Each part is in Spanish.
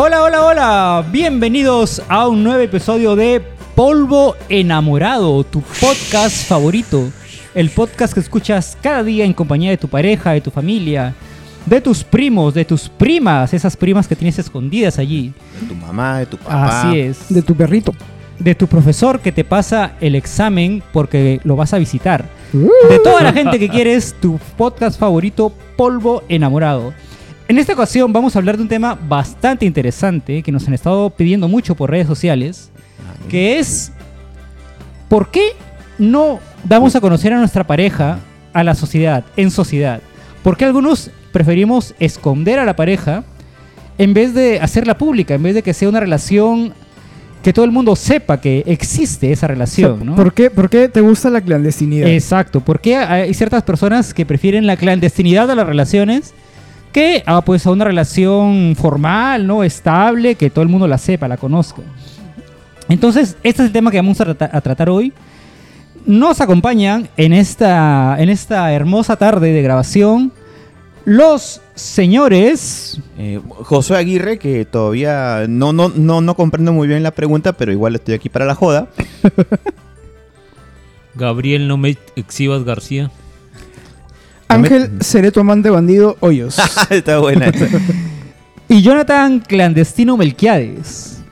Hola, hola, hola. Bienvenidos a un nuevo episodio de Polvo Enamorado, tu podcast favorito. El podcast que escuchas cada día en compañía de tu pareja, de tu familia, de tus primos, de tus primas, esas primas que tienes escondidas allí. De tu mamá, de tu papá. Así es. De tu perrito. De tu profesor que te pasa el examen porque lo vas a visitar. De toda la gente que quieres, tu podcast favorito, Polvo Enamorado. En esta ocasión vamos a hablar de un tema bastante interesante que nos han estado pidiendo mucho por redes sociales, que es ¿por qué no damos a conocer a nuestra pareja a la sociedad, en sociedad? ¿Por qué algunos preferimos esconder a la pareja en vez de hacerla pública, en vez de que sea una relación que todo el mundo sepa que existe esa relación, O sea, ¿no? ¿por, qué, por qué te gusta la clandestinidad? Exacto, porque hay ciertas personas que prefieren la clandestinidad a las relaciones que a, pues, a una relación formal, ¿no? Estable, que todo el mundo la sepa, la conozca. Entonces, este es el tema que vamos a, trata- a tratar hoy. Nos acompañan en esta, en esta hermosa tarde de grabación los señores... Eh, Josué Aguirre, que todavía no, no, no, no comprendo muy bien la pregunta, pero igual estoy aquí para la joda. Gabriel No Me Exhibas García. Ángel, seré tu amante bandido, Hoyos. Está buena. Y Jonathan Clandestino Melquiades.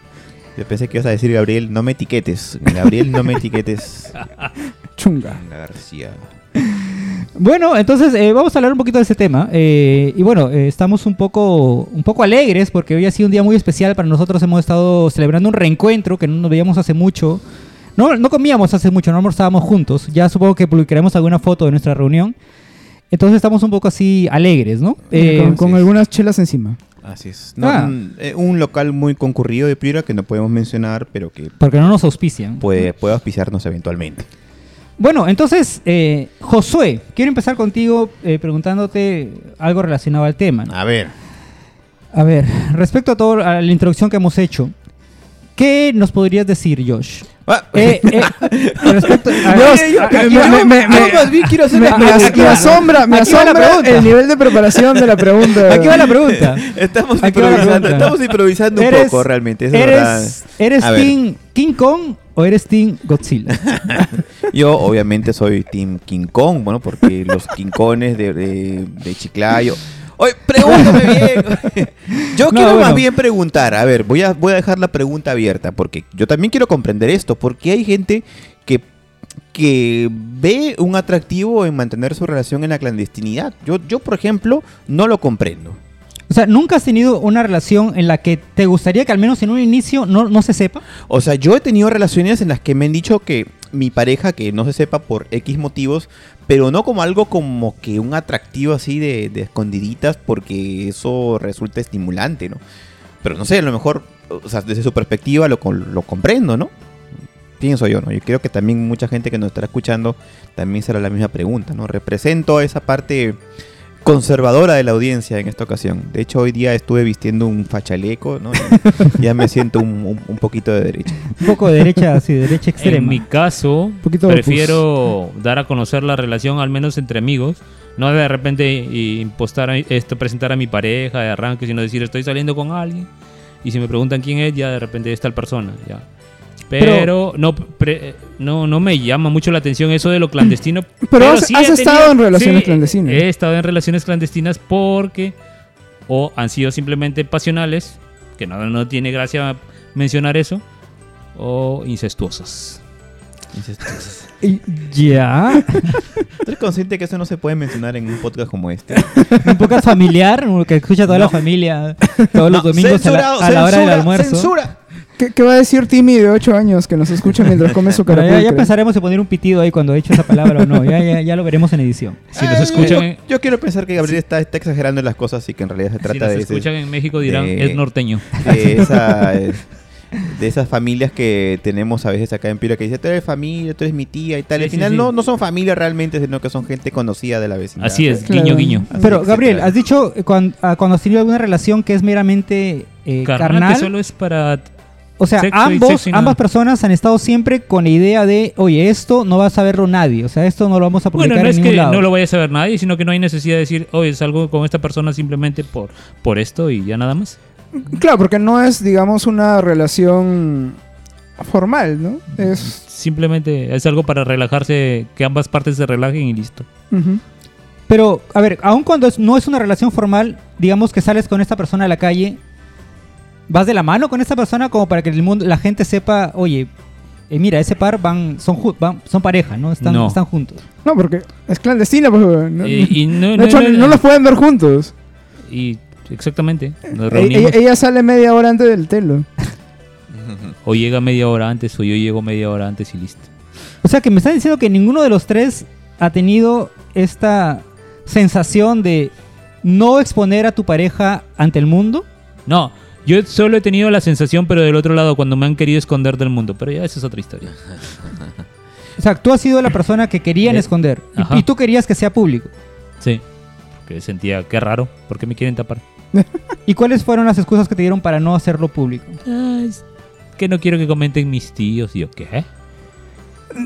Yo pensé que ibas a decir Gabriel, no me etiquetes. Gabriel, no me etiquetes. Chunga. García. Bueno, entonces eh, vamos a hablar un poquito de ese tema. eh, y bueno, eh, estamos un poco, un poco alegres porque hoy ha sido un día muy especial para nosotros. Hemos estado celebrando un reencuentro que no nos veíamos hace mucho. No, no comíamos hace mucho, no almorzábamos juntos. Ya supongo que publicaremos alguna foto de nuestra reunión. Entonces estamos un poco así alegres, ¿no? Eh, con algunas chelas encima. Así es. No, Ah. un, eh, un local muy concurrido de Piura que no podemos mencionar, pero que porque no nos auspician. puede, puede auspiciarnos eventualmente. Bueno, entonces, eh, Josué, quiero empezar contigo eh, preguntándote algo relacionado al tema. ¿no? A ver. A ver, respecto a toda la introducción que hemos hecho, ¿qué nos podrías decir, Josh? Ah, Eh, eh, respecto a, Dios, me- aquí me- va- me- me- yo más bien quiero hacer Me, una me as- pregunta. me asombra, me Aquí asombra el nivel de preparación de la pregunta. aquí va la pregunta. Estamos Aquí improvisando, pregunta. estamos improvisando un poco realmente. eso. ¿Eres, eres. Team King Kong o eres Team Godzilla? Yo obviamente soy Team King Kong, bueno, porque los King Kones de, de, de Chiclayo. Oye, pregúntame bien. Yo No, quiero bueno. más bien preguntar. A ver, voy a, voy a dejar la pregunta abierta porque yo también quiero comprender esto. Porque hay gente que, que ve un atractivo en mantener su relación en la clandestinidad. Yo, yo, por ejemplo, no lo comprendo. O sea, ¿nunca has tenido una relación en la que te gustaría que al menos en un inicio no, no se sepa? O sea, yo he tenido relaciones en las que me han dicho que mi pareja, que no se sepa por X motivos, pero no como algo como que un atractivo así de, de escondiditas, porque eso resulta estimulante, ¿no? Pero no sé, a lo mejor, o sea, desde su perspectiva lo, lo comprendo, ¿no? Pienso yo, ¿no? Yo creo que también mucha gente que nos estará escuchando también será la misma pregunta, ¿no? Represento esa parte conservadora de la audiencia en esta ocasión. De hecho, hoy día estuve vistiendo un fachaleco, ¿no? Ya me siento un, un- un poquito de derecha. Un poco de derecha, así, de derecha extrema. En mi caso, poquito prefiero dar a conocer la relación, al menos entre amigos. No de repente impostar a- esto, presentar a mi pareja de arranque, sino decir estoy saliendo con alguien. Y si me preguntan quién es, ya de repente es tal persona. Ya. Pero, no, pre- no, no me llama mucho la atención eso de lo clandestino. Pero has- sí has he estado en relaciones sí, clandestinas. He estado en relaciones clandestinas porque o han sido simplemente pasionales, que no, no tiene gracia mencionar eso, o incestuosas. Y- Ya. ¿Eres consciente que eso no se puede mencionar en un podcast como este? Un podcast familiar, que escucha toda la familia todos los domingos a la, a la hora del almuerzo. ¡Censura! ¿Qué, qué va a decir Timmy de 8 años que nos escucha mientras come su Pero ya, ya pensaremos en poner un pitido ahí cuando he hecho esa palabra o no. Ya, ya, ya lo veremos en edición. Si nos Ay, escuchan, yo, quiero pensar que Gabriel está, está exagerando en las cosas y que en realidad se si trata nos de, ese- escuchan en México dirán de- es norteño. de esa, eh, de esas familias que tenemos a veces acá en Piura que dice, tú eres familia, tú eres mi tía y tal. Sí, al final sí. No, no son familia realmente, sino que son gente conocida de la vecindad. Así es, Claro. guiño, guiño. Así, Pero. Gabriel, has dicho eh, cuan- ah, cuando has tenido alguna relación que es meramente eh, Carnal, carnal. que solo es para... O sea, sexo ambos, ambas personas han estado siempre con la idea de, oye, esto no va a saberlo nadie. O sea, esto no lo vamos a publicar Bueno, no en es ningún que lado. no lo vaya a saber nadie, sino que no hay necesidad de decir, oye, salgo con esta persona simplemente por, por esto y ya nada más. Claro, porque no es, digamos, una relación formal, ¿no? Es... Simplemente es algo para relajarse, que ambas partes se relajen y listo. Pero, a ver, aun cuando es- no es una relación formal, digamos que sales con esta persona a la calle, vas de la mano con esta persona como para que el mundo, la gente sepa, oye, eh, mira, ese par van, son, van- son pareja, ¿no? Están, No. están juntos. No, porque es clandestina, pues. ¿no? Y, y no, de no- hecho, no- no los pueden ver juntos. y exactamente. Nos E- reunimos. Ella, ella sale media hora antes del telo. O llega media hora antes, o yo llego media hora antes y listo. O sea, que me están diciendo que ninguno de los tres ha tenido esta sensación de no exponer a tu pareja ante el mundo. No, yo solo he tenido la sensación, pero del otro lado, cuando me han querido esconder del mundo. Pero ya esa es otra historia. O sea, tú has sido la persona que querían Eh, esconder y- tú querías que sea público. Sí. Porque sentía, qué raro, ¿por qué me quieren tapar? ¿Y cuáles fueron las excusas que te dieron para no hacerlo público? Ah, es que no quiero que comenten mis tíos. Y yo, ¿qué?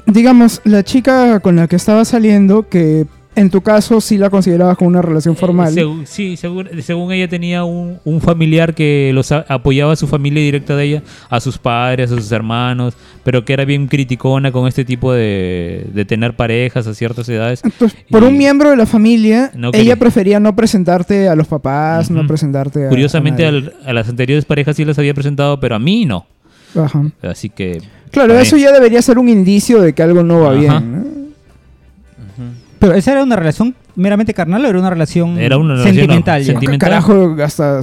Digamos, la chica con la que estaba saliendo, que en tu caso sí la considerabas como una relación formal. Eh, segu- sí, según, según ella tenía un, un familiar que los a- apoyaba a su familia directa de ella, a sus padres, a sus hermanos, pero que era bien criticona con este tipo de, de tener parejas a ciertas edades. Entonces, por Y- un miembro de la familia, No ella prefería no presentarte a los papás, no presentarte a. Curiosamente, a al- a las anteriores parejas sí las había presentado, pero a mí no. Ajá. Así que. Claro, eso ya debería ser un indicio de que algo no va Ajá. bien. ¿no? Pero esa era una relación meramente carnal o era una relación Era una relación, sentimental. no, ya? senti- Sentimental. Carajo, hasta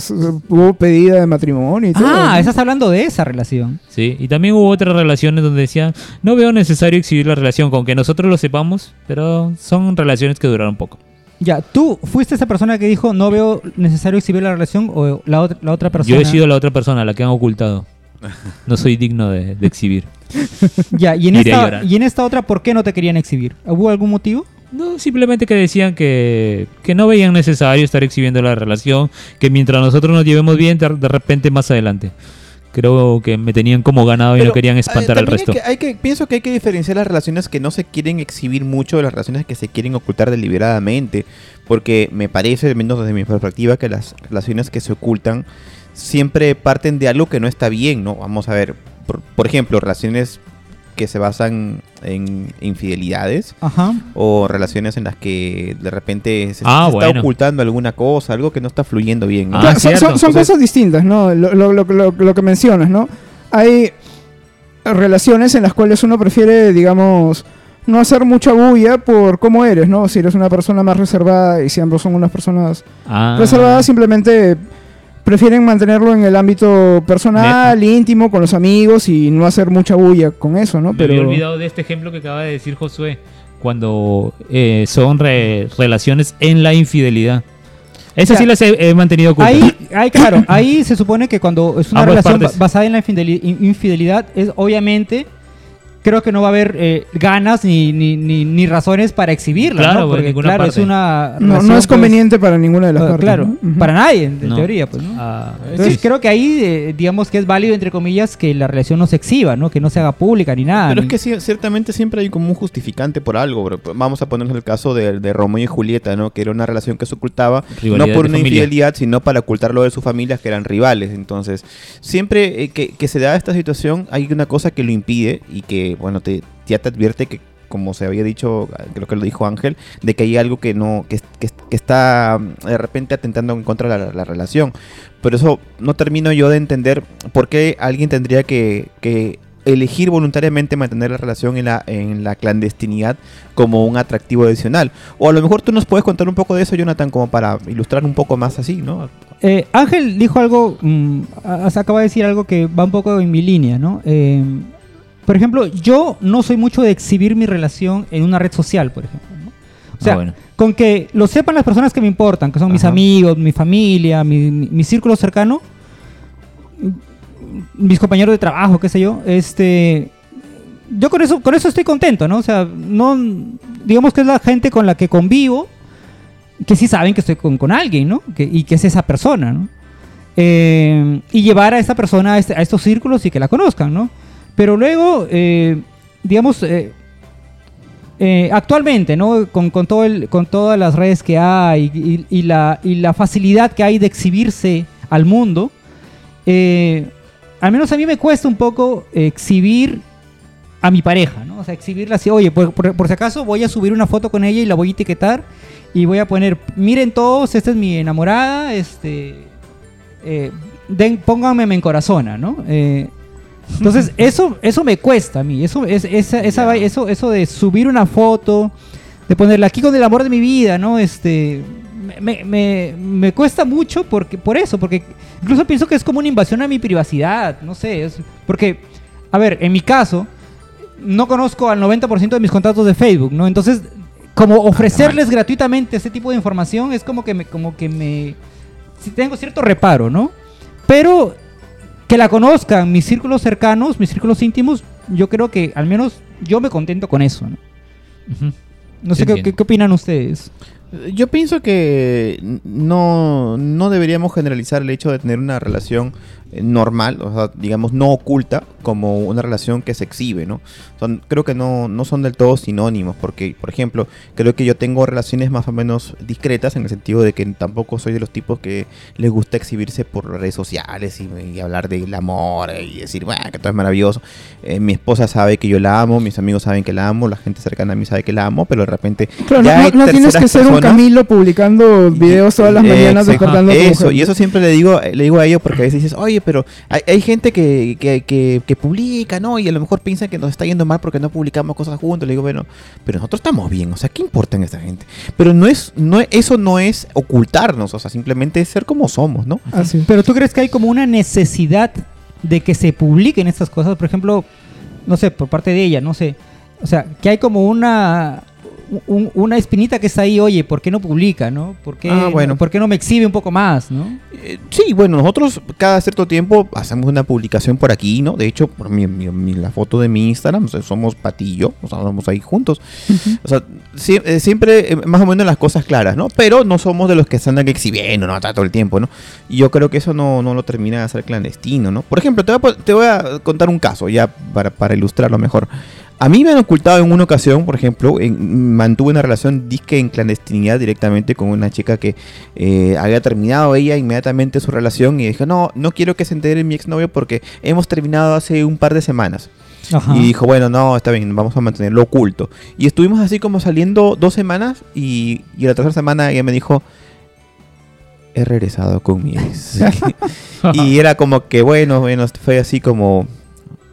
hubo pedida de matrimonio y todo. Ah, estás hablando de esa relación. Sí, y también hubo otras relaciones donde decían, no veo necesario exhibir la relación, con que nosotros lo sepamos, pero son relaciones que duraron poco. Ya, ¿tú fuiste esa persona que dijo no veo necesario exhibir la relación o la, otra la otra persona? Yo he sido la otra persona, la que han ocultado. No soy digno de, de exhibir. Ya, y en, Iré esta, y en esta otra, ¿por qué no te querían exhibir? ¿Hubo algún motivo? No, simplemente que decían que, que no veían necesario estar exhibiendo la relación, que mientras nosotros nos llevemos bien, de, de repente más adelante. Creo que me tenían como ganado y Pero, no querían espantar eh, al también resto. Hay que, hay que- pienso que hay que diferenciar las relaciones que no se quieren exhibir mucho de las relaciones que se quieren ocultar deliberadamente. Porque me parece, al menos desde mi perspectiva, que las relaciones que se ocultan siempre parten de algo que no está bien, ¿no? Vamos a ver, por, por ejemplo, relaciones que se basan en infidelidades Ajá. o relaciones en las que de repente se, Ah, se está bueno. ocultando alguna cosa, algo que no está fluyendo bien. ¿no? Ah, son, cierto. son- son Entonces- cosas distintas, ¿no? Lo, lo- lo- lo- lo que mencionas, ¿no? Hay relaciones en las cuales uno prefiere, digamos, no hacer mucha bulla por cómo eres, ¿no? Si eres una persona más reservada y si ambos son unas personas Ah, reservadas, simplemente prefieren mantenerlo en el ámbito personal, íntimo, con los amigos y no hacer mucha bulla con eso, ¿no? Me había olvidado de este ejemplo que acaba de decir Josué, cuando eh, son re- relaciones en la infidelidad. Esas sí las he, he mantenido ocultas. Ahí, ahí, claro, ahí se supone que cuando es una Ambas relación partes. basada en la infideli- in- infidelidad, es obviamente, creo que no va a haber eh, ganas ni, ni, ni, ni razones para exhibirla, Claro, ¿no? por Porque, claro, es una No, no es pues, conveniente para ninguna de las partes. Claro, para nadie, en, No. teoría, pues, ¿no? Ah, Entonces sí. creo que ahí, eh, digamos que es válido, entre comillas, que la relación no se exhiba, ¿no? Que no se haga pública ni nada. Pero es que sí, ciertamente siempre hay como un justificante por algo. bro. Vamos a ponernos el caso de, de Romeo y Julieta, ¿no? Que era una relación que se ocultaba Rivalidad no por una familia. infidelidad, sino para ocultarlo de sus familias que eran rivales. Entonces, siempre eh, que, que se da esta situación, hay una cosa que lo impide y que, bueno, te, ya te advierte que como se había dicho, creo que lo dijo Ángel, de que hay algo que no, que, que- que está mm, de repente atentando en contra de la, la relación. Por eso no termino yo de entender por qué alguien tendría que, que elegir voluntariamente mantener la relación en la, en la clandestinidad como un atractivo adicional. O a lo mejor tú nos puedes contar un poco de eso, Jonathan, como para ilustrar un poco más así, ¿no? Eh, Ángel dijo algo, mm, a- acaba de decir algo que va un poco en mi línea, ¿no? Eh, por ejemplo, yo no soy mucho de exhibir mi relación en una red social, por ejemplo. ¿no? O sea, Ah, bueno. con que lo sepan las personas que me importan, que son mis amigos, mi familia, mi, mi- mi círculo cercano, mis compañeros de trabajo, qué sé yo, este... Yo con eso, con eso estoy contento, ¿no? O sea, no... Digamos que es la gente con la que convivo, que sí saben que estoy con, con alguien, ¿no? Que- y que es esa persona, ¿no? Eh, y llevar a esa persona a, este- a estos círculos y que la conozcan, ¿no? Pero luego, eh, digamos, eh, eh, actualmente, ¿no? Con, con todo el- con todas las redes que hay y, la, y la facilidad que hay de exhibirse al mundo, eh, al menos a mí me cuesta un poco exhibir a mi pareja, ¿no? O sea, exhibirla así, oye, por, por- si acaso voy a subir una foto con ella y la voy a etiquetar y voy a poner, miren todos, esta es mi enamorada, este, den, pónganme en corazona, ¿no? Eh, entonces, eso, eso me cuesta a mí, eso, es, esa, esa vai- eso, eso de subir una foto, de ponerla aquí con el amor de mi vida, ¿no? Este, me, me, me cuesta mucho porque, por eso, porque incluso pienso que es como una invasión a mi privacidad, no sé, es, porque, a ver, en mi caso, no conozco al 90% de mis contactos de Facebook, ¿no? Entonces, como ofrecerles gratuitamente ese tipo de información es como que me, como que me, sí tengo cierto reparo, ¿no? Pero que la conozcan mis círculos cercanos, mis círculos íntimos, yo creo que al menos yo me contento con eso, ¿no? No sé qué, qué- qué opinan ustedes. Yo pienso que no, no deberíamos generalizar el hecho de tener una relación normal, o sea, digamos, no oculta, como una relación que se exhibe, ¿no? Son, creo que no, no son del todo sinónimos, porque, por ejemplo, creo que yo tengo relaciones más o menos discretas en el sentido de que tampoco soy de los tipos que les gusta exhibirse por redes sociales y, y hablar del amor y decir, bueno, que todo es maravilloso. Eh, mi esposa sabe que yo la amo, mis amigos saben que la amo, la gente cercana a mí sabe que la amo, pero de repente ya no, hay no tienes que ser un Camilo publicando videos todas las mañanas despertando a tu Eso, y eso siempre le digo, le digo a ellos porque a veces dices, oye, pero hay, hay gente que, que, que, que publica, ¿no? Y a lo mejor piensan que nos está yendo mal porque no publicamos cosas juntos. Le digo, bueno, pero nosotros estamos bien, o sea, ¿qué importa en esta gente? Pero no es, no es- eso no es ocultarnos, o sea, simplemente es ser como somos, ¿no? Así. Pero tú crees que hay como una necesidad de que se publiquen estas cosas, por ejemplo, no sé, por parte de ella, no sé. O sea, que hay como una un- una espinita que está ahí, oye, ¿por qué no publica, no? ¿Por qué, Ah, bueno. ¿por qué no me exhibe un poco más, no? Eh, sí, bueno, nosotros cada cierto tiempo hacemos una publicación por aquí, ¿no? De hecho, por mi, mi- mi- la foto de mi Instagram, o sea, somos patillo, o sea, estamos ahí juntos. O sea, sie- eh, siempre eh, más o menos las cosas claras, ¿no? Pero no somos de los que se andan exhibiendo, ¿no? Todo el tiempo, ¿no? Y yo creo que eso no, no lo termina de hacer clandestino, ¿no? Por ejemplo, te voy a, te voy a contar un caso, ya para, para ilustrarlo mejor. A mí me han ocultado en una ocasión, por ejemplo, en- mantuve una relación disque en clandestinidad directamente con una chica que eh, había terminado ella inmediatamente su relación y dije, no, no quiero que se entere mi exnovio porque hemos terminado hace un par de semanas. Ajá. Y dijo, bueno, no, está bien, vamos a mantenerlo oculto. Y estuvimos así como saliendo dos semanas y, y la tercera semana ella me dijo, he regresado con mi ex. y era como que, bueno, bueno, fue así como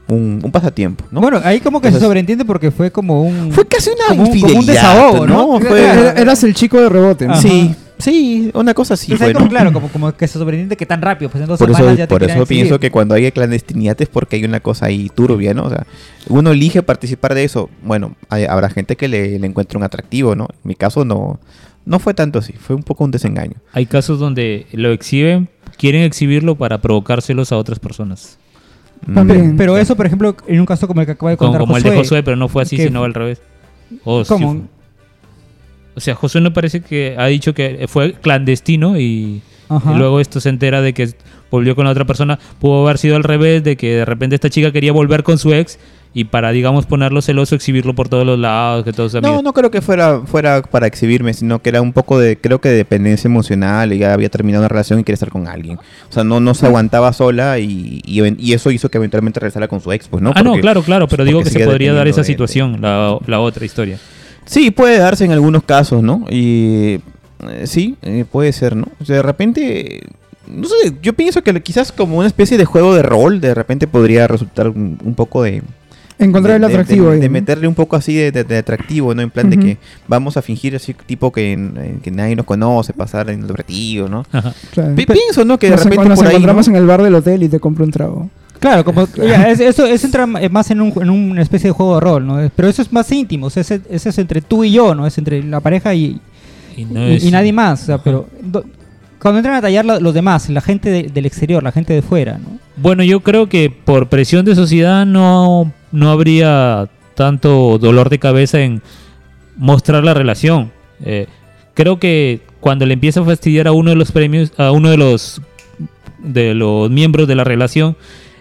un, un pasatiempo, ¿no? Bueno, ahí como que Entonces- se sobreentiende porque fue como un... fue casi una como un- como un infidelidad, desahogo, ¿no? Fue- Era- eras el chico de rebote. ¿no? Sí, sí, una cosa así fue, como, ¿no? claro, como, como que se sobreentiende que tan rápido, pues en dos Por eso, semanas ya te por querían eso exhibir. pienso que cuando hay clandestinidad es porque hay una cosa ahí turbia, ¿no? O sea, uno elige participar de eso. Bueno, hay- habrá gente que le, le encuentre un atractivo, ¿no? En mi caso no, no fue tanto así, fue un poco un desengaño. Hay casos donde lo exhiben, quieren exhibirlo para provocárselos a otras personas. También. Mm, Pero eso, por ejemplo, en un caso como el que acaba de Como, contar como el Josué, de Josué, pero no fue así, que sino al revés. O sí ¿Cómo? fue- o sea, Josué no parece que ha dicho que fue clandestino y, y luego esto se entera de que volvió con la otra persona. Pudo haber sido al revés, de que de repente esta chica quería volver con su ex y para, digamos, ponerlo celoso, exhibirlo por todos los lados, que todos No, amigos. no creo que fuera, fuera para exhibirme, sino que era un poco de, creo que de dependencia emocional, y ya había terminado una relación y quería estar con alguien. O sea, no, no se aguantaba sola y, y, eso hizo que eventualmente regresara con su ex, pues, ¿no? ah, no, claro, claro, pero digo que se podría dar esa de- situación, la, la otra historia. Sí, puede darse en algunos casos, ¿no? Y eh, sí, eh, puede ser, ¿no? O sea, de repente, no sé, yo pienso que quizás como una especie de juego de rol, de repente podría resultar un, un poco de... Encontrar el de- atractivo de, ahí. de ¿no? meterle un poco así de, de- de atractivo, ¿no? En plan de que vamos a fingir así tipo que, que nadie nos conoce, pasar en el atractivo, ¿no? Claro. Pi- pienso, ¿no? Que de Nos, repente nos por ahí... encontramos ¿no? en el bar del hotel y te compro un trago. Claro, como ya, es- eso, eso entra más en, un, en una especie de juego de rol, ¿no? Pero eso es más íntimo, o sea, ese, ese es entre tú y yo, ¿no? Es entre la pareja y, Y, no y- nadie más, o sea, pero do- cuando entran a tallar la- los demás, la gente de- del exterior, la gente de fuera, ¿no? Bueno, yo creo que por presión de sociedad no, no habría tanto dolor de cabeza en mostrar la relación. Eh, creo que cuando le empieza a fastidiar a uno de los premios, a uno de los de los miembros de la relación,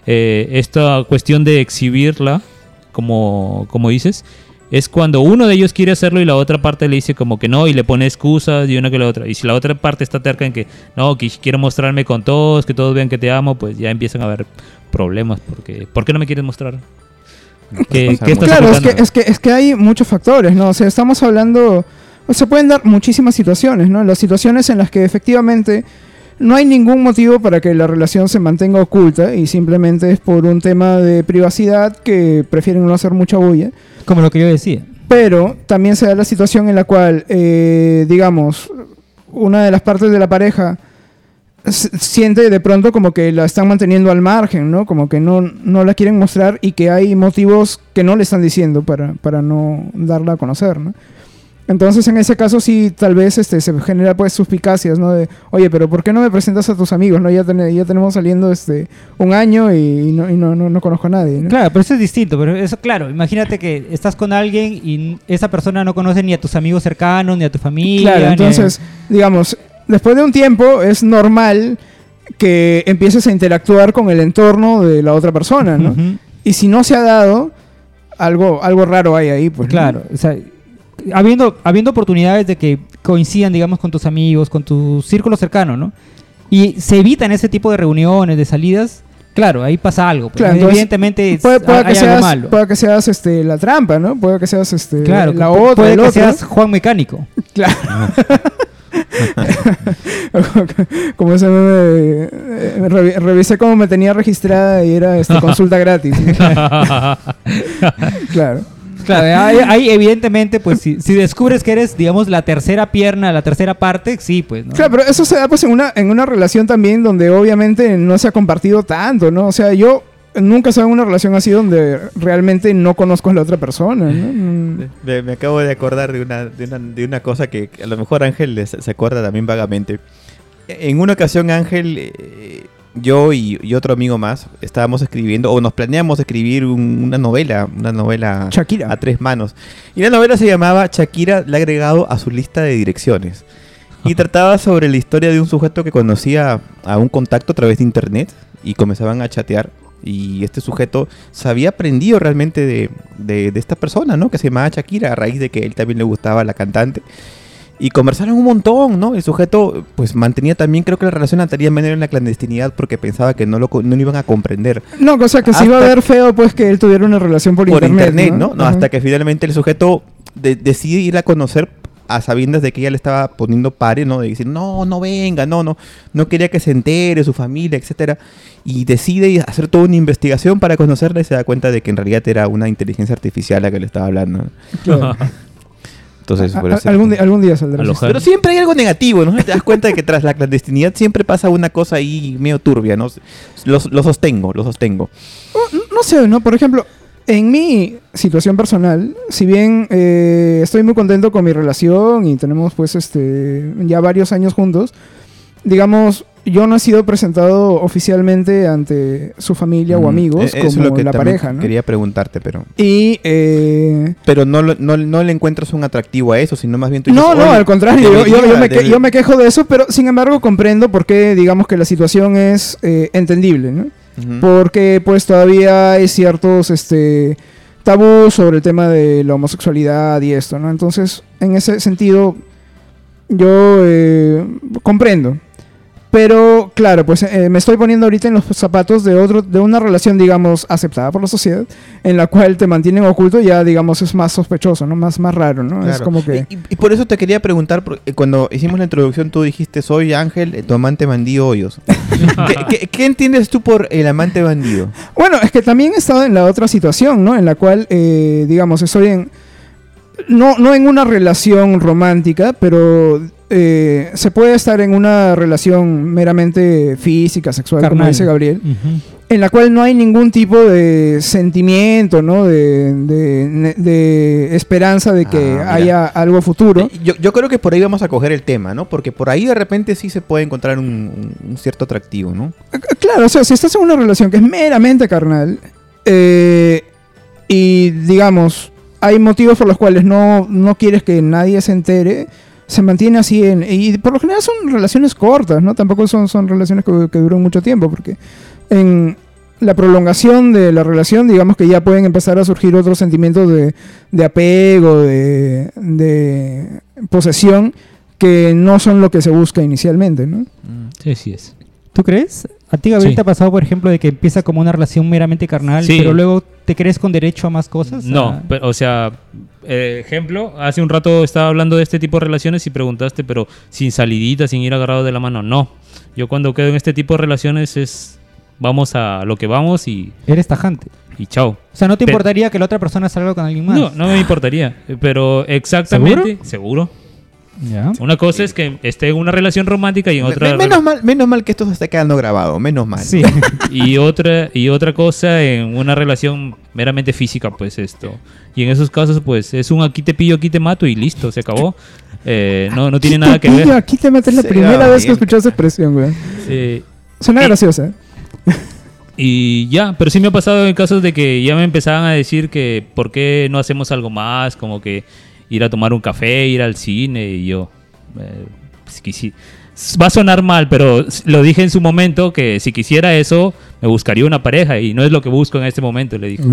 eh, esta cuestión de exhibirla, como, como dices, es cuando uno de ellos quiere hacerlo y la otra parte le dice como que no y le pone excusas y una que la otra. Y si la otra parte está terca en que no, que quiero mostrarme con todos, que todos vean que te amo, pues ya empiezan a haber problemas porque ¿por qué no me quieres mostrar? ¿Qué, Pasa qué estás Claro, es que, es, que, es que hay muchos factores, ¿no? O sea, estamos hablando... Se pueden dar muchísimas situaciones, ¿no? Las situaciones en las que efectivamente no hay ningún motivo para que la relación se mantenga oculta y simplemente es por un tema de privacidad que prefieren no hacer mucha bulla. Como lo que yo decía. Pero también se da la situación en la cual, eh, digamos, una de las partes de la pareja siente de pronto como que la están manteniendo al margen, ¿no? Como que no, no la quieren mostrar y que hay motivos que no le están diciendo para, para no darla a conocer, ¿no? Entonces, en ese caso sí, tal vez este, se genera pues suspicacias, ¿no? De, oye, pero ¿por qué no me presentas a tus amigos, no? Ya, ten- ya tenemos saliendo este, un año y, y no, y no, no, no conozco a nadie, ¿no? Claro, pero eso es distinto. Pero eso, claro, imagínate que estás con alguien y esa persona no conoce ni a tus amigos cercanos, ni a tu familia. Claro, ni entonces, digamos, después de un tiempo es normal que empieces a interactuar con el entorno de la otra persona, ¿no? Y si no se ha dado, algo, algo raro hay ahí, pues. Claro, o sea, habiendo, habiendo oportunidades de que coincidan, digamos, con tus amigos, con tu círculo cercano, ¿no? Y se evitan ese tipo de reuniones, de salidas, claro, ahí pasa algo. pues, Claro, entonces, Evidentemente Puede, puede hay que algo seas, malo. puede que seas este, la trampa, ¿no? Puede que seas este, claro, la otra, puede el que otro. seas Juan Mecánico. Claro. como ese meme de, eh, revi- revisé cómo me tenía registrada y era este, consulta gratis. claro. Claro, ahí, ahí evidentemente, pues si, si descubres que eres, digamos, la tercera pierna, la tercera parte, sí, pues, ¿no? Claro, pero eso se da pues en una, en una relación también donde obviamente no se ha compartido tanto, ¿no? O sea, yo nunca he estado en una relación así donde realmente no conozco a la otra persona, ¿no? Me, me acabo de acordar de una, de una, de una cosa que a lo mejor Ángel se acuerda también vagamente. En una ocasión Ángel, eh, yo y, y otro amigo más estábamos escribiendo, o nos planeamos escribir un- una novela, una novela Shakira. a tres manos. Y la novela se llamaba Shakira le ha agregado a su lista de direcciones. Y trataba sobre la historia de un sujeto que conocía a un contacto a través de internet y comenzaban a chatear. Y este sujeto se había aprendido realmente de, de- de esta persona, ¿no? Que se llamaba Shakira, a raíz de que él también le gustaba la cantante. Y conversaron un montón, ¿no? El sujeto, pues, mantenía también, creo que la relación estaría medio en la clandestinidad porque pensaba que no lo, co- no lo iban a comprender No, cosa que se iba a ver feo pues que él tuviera una relación por, por internet, internet, ¿no? No, hasta que finalmente el sujeto de- decide ir a conocer a sabiendas de que ella le estaba poniendo pare, ¿no? De decir, no, no venga, no, no, no quería que se entere, su familia, etcétera. Y decide hacer toda una investigación para conocerla y se da cuenta de que en realidad era una inteligencia artificial la que le estaba hablando. Claro. Entonces, por eso- algún, algún día saldrá. Alojar. Pero siempre hay algo negativo, ¿no? Te das cuenta de que tras la clandestinidad siempre pasa una cosa ahí medio turbia, ¿no? Lo, lo sostengo, lo sostengo. No, no sé, ¿no? Por ejemplo, en mi situación personal, si bien eh, estoy muy contento con mi relación y tenemos pues este ya varios años juntos, digamos, yo no he sido presentado oficialmente ante su familia o Mm, amigos eh, es como lo que la pareja, ¿no? Quería preguntarte, pero... Y eh, Pero no, no, no le encuentras un atractivo a eso, sino más bien tú dices, no, no, "Oye, al contrario, yo, yo- yo debería- me que- yo me quejo de eso, pero sin embargo comprendo por qué digamos que la situación es eh, entendible, ¿no? Porque pues todavía hay ciertos este tabús sobre el tema de la homosexualidad y esto, ¿no? Entonces, en ese sentido, yo eh, comprendo. Pero, claro, pues eh, me estoy poniendo ahorita en los zapatos de otro, de una relación, digamos, aceptada por la sociedad, en la cual te mantienen oculto, ya, digamos, es más sospechoso, ¿no? Más, más raro, ¿no? Es Claro. como que... Y, y por eso te quería preguntar, porque cuando hicimos la introducción tú dijiste, soy Ángel, eh, tu amante bandido Hoyos. ¿Qué, qué, qué entiendes tú por el amante bandido? Bueno, es que también he estado en la otra situación, ¿no? En la cual, eh, digamos, estoy en... No, no en una relación romántica, pero eh, se puede estar en una relación meramente física, sexual, como dice Gabriel, en la cual no hay ningún tipo de sentimiento, ¿no? De, de- de esperanza de que Ah, haya algo futuro. Eh, Yo, yo creo que por ahí vamos a coger el tema, ¿no? Porque por ahí de repente sí se puede encontrar un, un- un cierto atractivo, ¿no? Claro, o sea, si estás en una relación que es meramente carnal eh, y digamos, hay motivos por los cuales no, no quieres que nadie se entere, se mantiene así en, y por lo general son relaciones cortas, ¿no? Tampoco son, son relaciones que, que duran mucho tiempo, porque en, la prolongación de la relación, digamos que ya pueden empezar a surgir otros sentimientos de, de apego, de, de posesión, que no son lo que se busca inicialmente, ¿no? Sí, sí es. ¿Tú crees? ¿A ti, Gabriel, Sí. te ha pasado, por ejemplo, de que empieza como una relación meramente carnal, Sí. pero luego te crees con derecho a más cosas? No, Ah, pero, o sea, eh, ejemplo, hace un rato estaba hablando de este tipo de relaciones y preguntaste, pero sin salidita, sin ir agarrado de la mano. No, yo cuando quedo en este tipo de relaciones es vamos a lo que vamos y, Eres tajante. y chao. O sea, ¿no te Pero- importaría que la otra persona salga con alguien más? No, no me importaría, pero exactamente, seguro. Ya. Una cosa es que esté en una relación romántica y en otra me- menos, mal, menos mal que esto se está quedando grabado, menos mal. Sí. y otra y otra cosa en una relación meramente física pues esto y en esos casos pues es un aquí te pillo aquí te mato y listo se acabó Eh, no no tiene nada que Pillo, ver Aquí te metes la Sí, primera vez que escuché esa expresión, güey. Eh, Suena Eh, graciosa. ¿eh? y ya pero sí me ha pasado en casos de que ya me empezaban a decir que por qué no hacemos algo más como que ir a tomar un café ir al cine y yo eh, pues, quisi- Va a sonar mal, pero lo dije en su momento que si quisiera eso, me buscaría una pareja y no es lo que busco en este momento, le dije.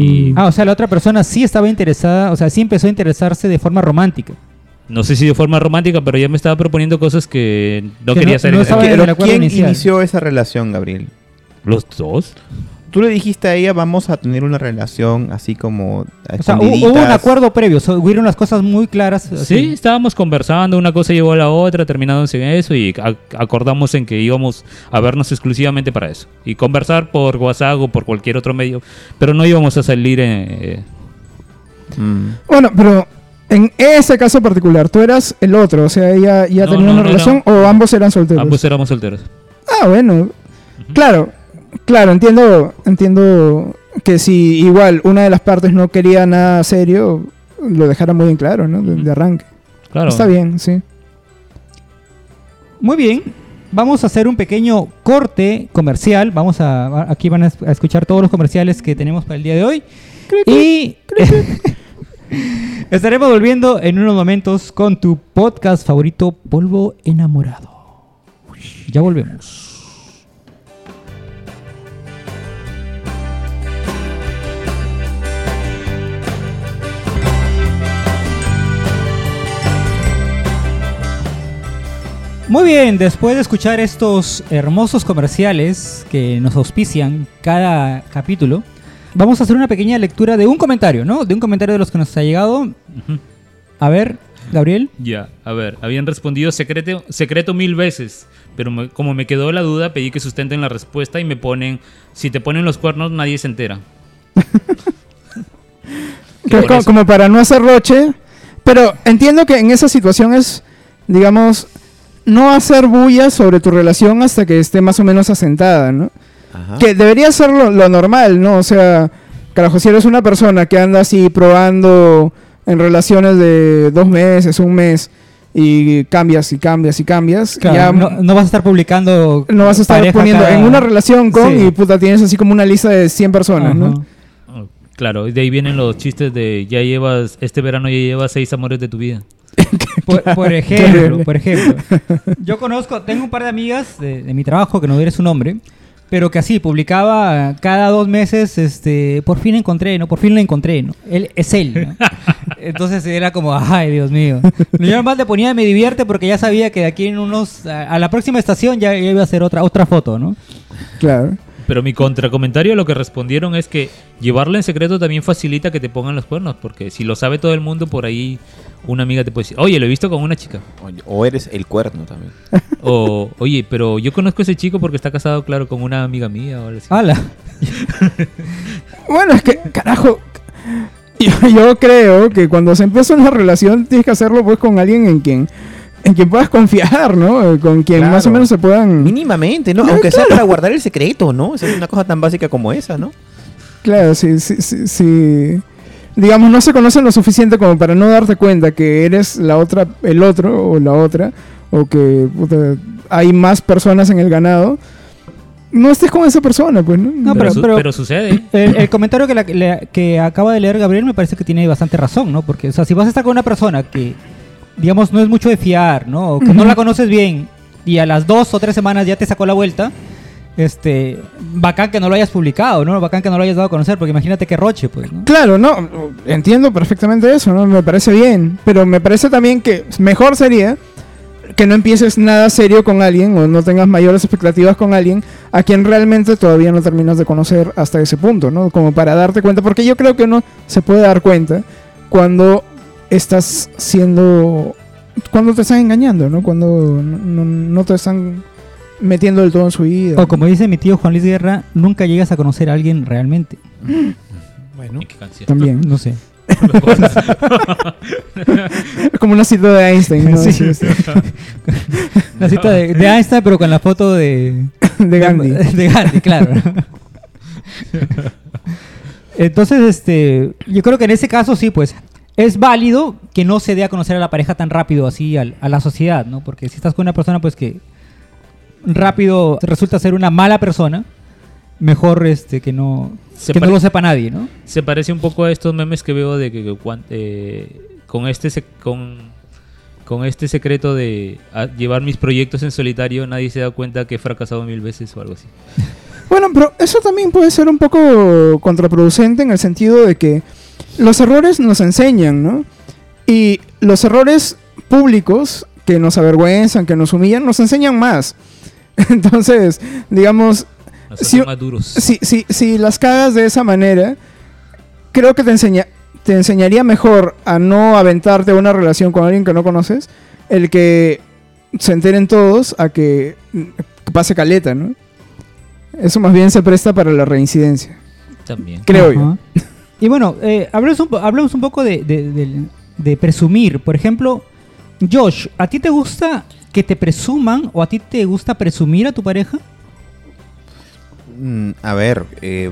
Y- Ah, o sea, la otra persona sí estaba interesada, o sea, sí empezó a interesarse de forma romántica. No sé si de forma romántica, pero ya me estaba proponiendo cosas que no Que quería no- hacer. no en- ¿quién inicial. inició esa relación, Gabriel? ¿Los dos? Tú le dijiste a ella, vamos a tener una relación así como... a O sea, hu- hubo un acuerdo previo, so- hubieron las cosas muy claras. Sí, estábamos conversando, una cosa llevó a la otra, terminamos en eso y ac- acordamos en que íbamos a vernos exclusivamente para eso. Y conversar por WhatsApp o por cualquier otro medio, pero no íbamos a salir en... eh, Mm. Bueno, pero en ese caso particular, tú eras el otro, o sea, ella ya No, tenía no, una no relación o ambos eran solteros. ambos éramos solteros. Ah, bueno. Claro, claro, entiendo, entiendo que si igual una de las partes no quería nada serio, lo dejara muy en claro, ¿no? De, de arranque. Claro. Está bien, sí. Muy bien. Vamos a hacer un pequeño corte comercial. Vamos a aquí van a a escuchar todos los comerciales que tenemos para el día de hoy. Y estaremos volviendo en unos momentos con tu podcast favorito, Polvo Enamorado. Ya volvemos. Muy bien, después de escuchar estos hermosos comerciales que nos auspician cada capítulo, vamos a hacer una pequeña lectura de un comentario, ¿no? De un comentario de los que nos ha llegado. A ver, Gabriel. Ya, a ver, habían respondido secreto, secreto mil veces, pero me- como me quedó la duda, pedí que sustenten la respuesta y me ponen, si te ponen los cuernos nadie se entera. Que por co- eso- como para no hacer roche. Pero entiendo que en esa situación es, digamos, no hacer bulla sobre tu relación hasta que esté más o menos asentada, ¿no? Ajá. Que debería ser lo, lo normal, ¿no? O sea, carajo, si eres una persona que anda así probando en relaciones de dos meses, un mes, y cambias y cambias y cambias, Claro, ya no, no vas a estar publicando. no vas a estar poniendo cada- en una relación con Sí. y puta tienes así como una lista de 100 personas, ¿no? Ajá. Oh, Claro, y de ahí vienen los chistes de ya llevas, este verano ya llevas seis amores de tu vida. Por, por ejemplo, por ejemplo. Yo conozco, tengo un par de amigas de, de mi trabajo, que no diré su nombre, pero que así publicaba cada dos meses, este, por fin encontré, ¿no? Por fin lo encontré, ¿no? Él es él, ¿no? Entonces era como, ay, Dios mío. Yo además le ponía me divierte porque ya sabía que de aquí en unos, a, a la próxima estación ya, ya iba a hacer otra, otra foto, ¿no? Claro. Pero mi contracomentario lo que respondieron es que llevarlo en secreto también facilita que te pongan los cuernos, porque si lo sabe todo el mundo, por ahí una amiga te puede decir, oye, lo he visto con una chica. O eres el cuerno también. O, oye, pero yo conozco a ese chico porque está casado, claro, con una amiga mía o algo así. ¡Hala! Bueno, es que, carajo, yo, yo creo que cuando se empieza una relación tienes que hacerlo pues con alguien en quien en quien puedas confiar, ¿no? Eh, Con quien Claro. más o menos se puedan... Mínimamente, ¿no? Aunque sea para guardar el secreto, ¿no? Esa es una cosa tan básica como esa, ¿no? Claro, sí, sí, sí, sí. Digamos, no se conocen lo suficiente como para no darte cuenta que eres la otra, el otro o la otra, o que puta, hay más personas en el ganado. No estés con esa persona, pues, ¿no? No, pero, pero- su- pero- pero sucede. El, el comentario que, la- le- que acaba de leer Gabriel me parece que tiene bastante razón, ¿no? Porque, o sea, si vas a estar con una persona que, digamos, no es mucho de fiar, ¿no? O que no la conoces bien y a las dos o tres semanas ya te sacó la vuelta, este, bacán que no lo hayas publicado, ¿no? Bacán que no lo hayas dado a conocer, porque imagínate que roche, pues, ¿no? Claro, no, entiendo perfectamente eso, ¿no? Me parece bien, pero me parece también que mejor sería que no empieces nada serio con alguien o no tengas mayores expectativas con alguien a quien realmente todavía no terminas de conocer hasta ese punto, ¿no? Como para darte cuenta, porque yo creo que uno se puede dar cuenta cuando estás siendo, cuando te están engañando, ¿no? Cuando no, te están metiendo del todo en su vida. O como dice mi tío Juan Luis Guerra, nunca llegas a conocer a alguien realmente. Bueno. ¿Y qué canción? También. No sé. Es como una cita de Einstein, ¿no? Sí. Sí, sí. La cita de, de Einstein, pero con la foto de... De Gandhi. De, de Gandhi, claro. Entonces, este, yo creo que en ese caso sí, pues, es válido que no se dé a conocer a la pareja tan rápido así al- a, la sociedad, ¿no? Porque si estás con una persona, pues, que rápido resulta ser una mala persona, mejor este que no, Se que no lo sepa nadie, ¿no? Se parece un poco a estos memes que veo de que, eh, con este sec- con, con este secreto de a- llevar mis proyectos en solitario nadie se da cuenta que he fracasado mil veces o algo así. Bueno, pero eso también puede ser un poco contraproducente en el sentido de que los errores nos enseñan, ¿no? Y los errores públicos que nos avergüenzan, que nos humillan, nos enseñan más. Entonces, digamos, duros. si, si, si las cagas de esa manera, creo que te, enseña, te enseñaría mejor a no aventarte a una relación con alguien que no conoces, el que se enteren todos a que, que pase caleta, ¿no? Eso más bien se presta para la reincidencia, También. creo yo. Y bueno, eh, hablemos, un, hablemos un poco de, presumir. Por ejemplo, Josh, ¿a ti te gusta que te presuman o a ti te gusta presumir a tu pareja? Mm, A ver, eh,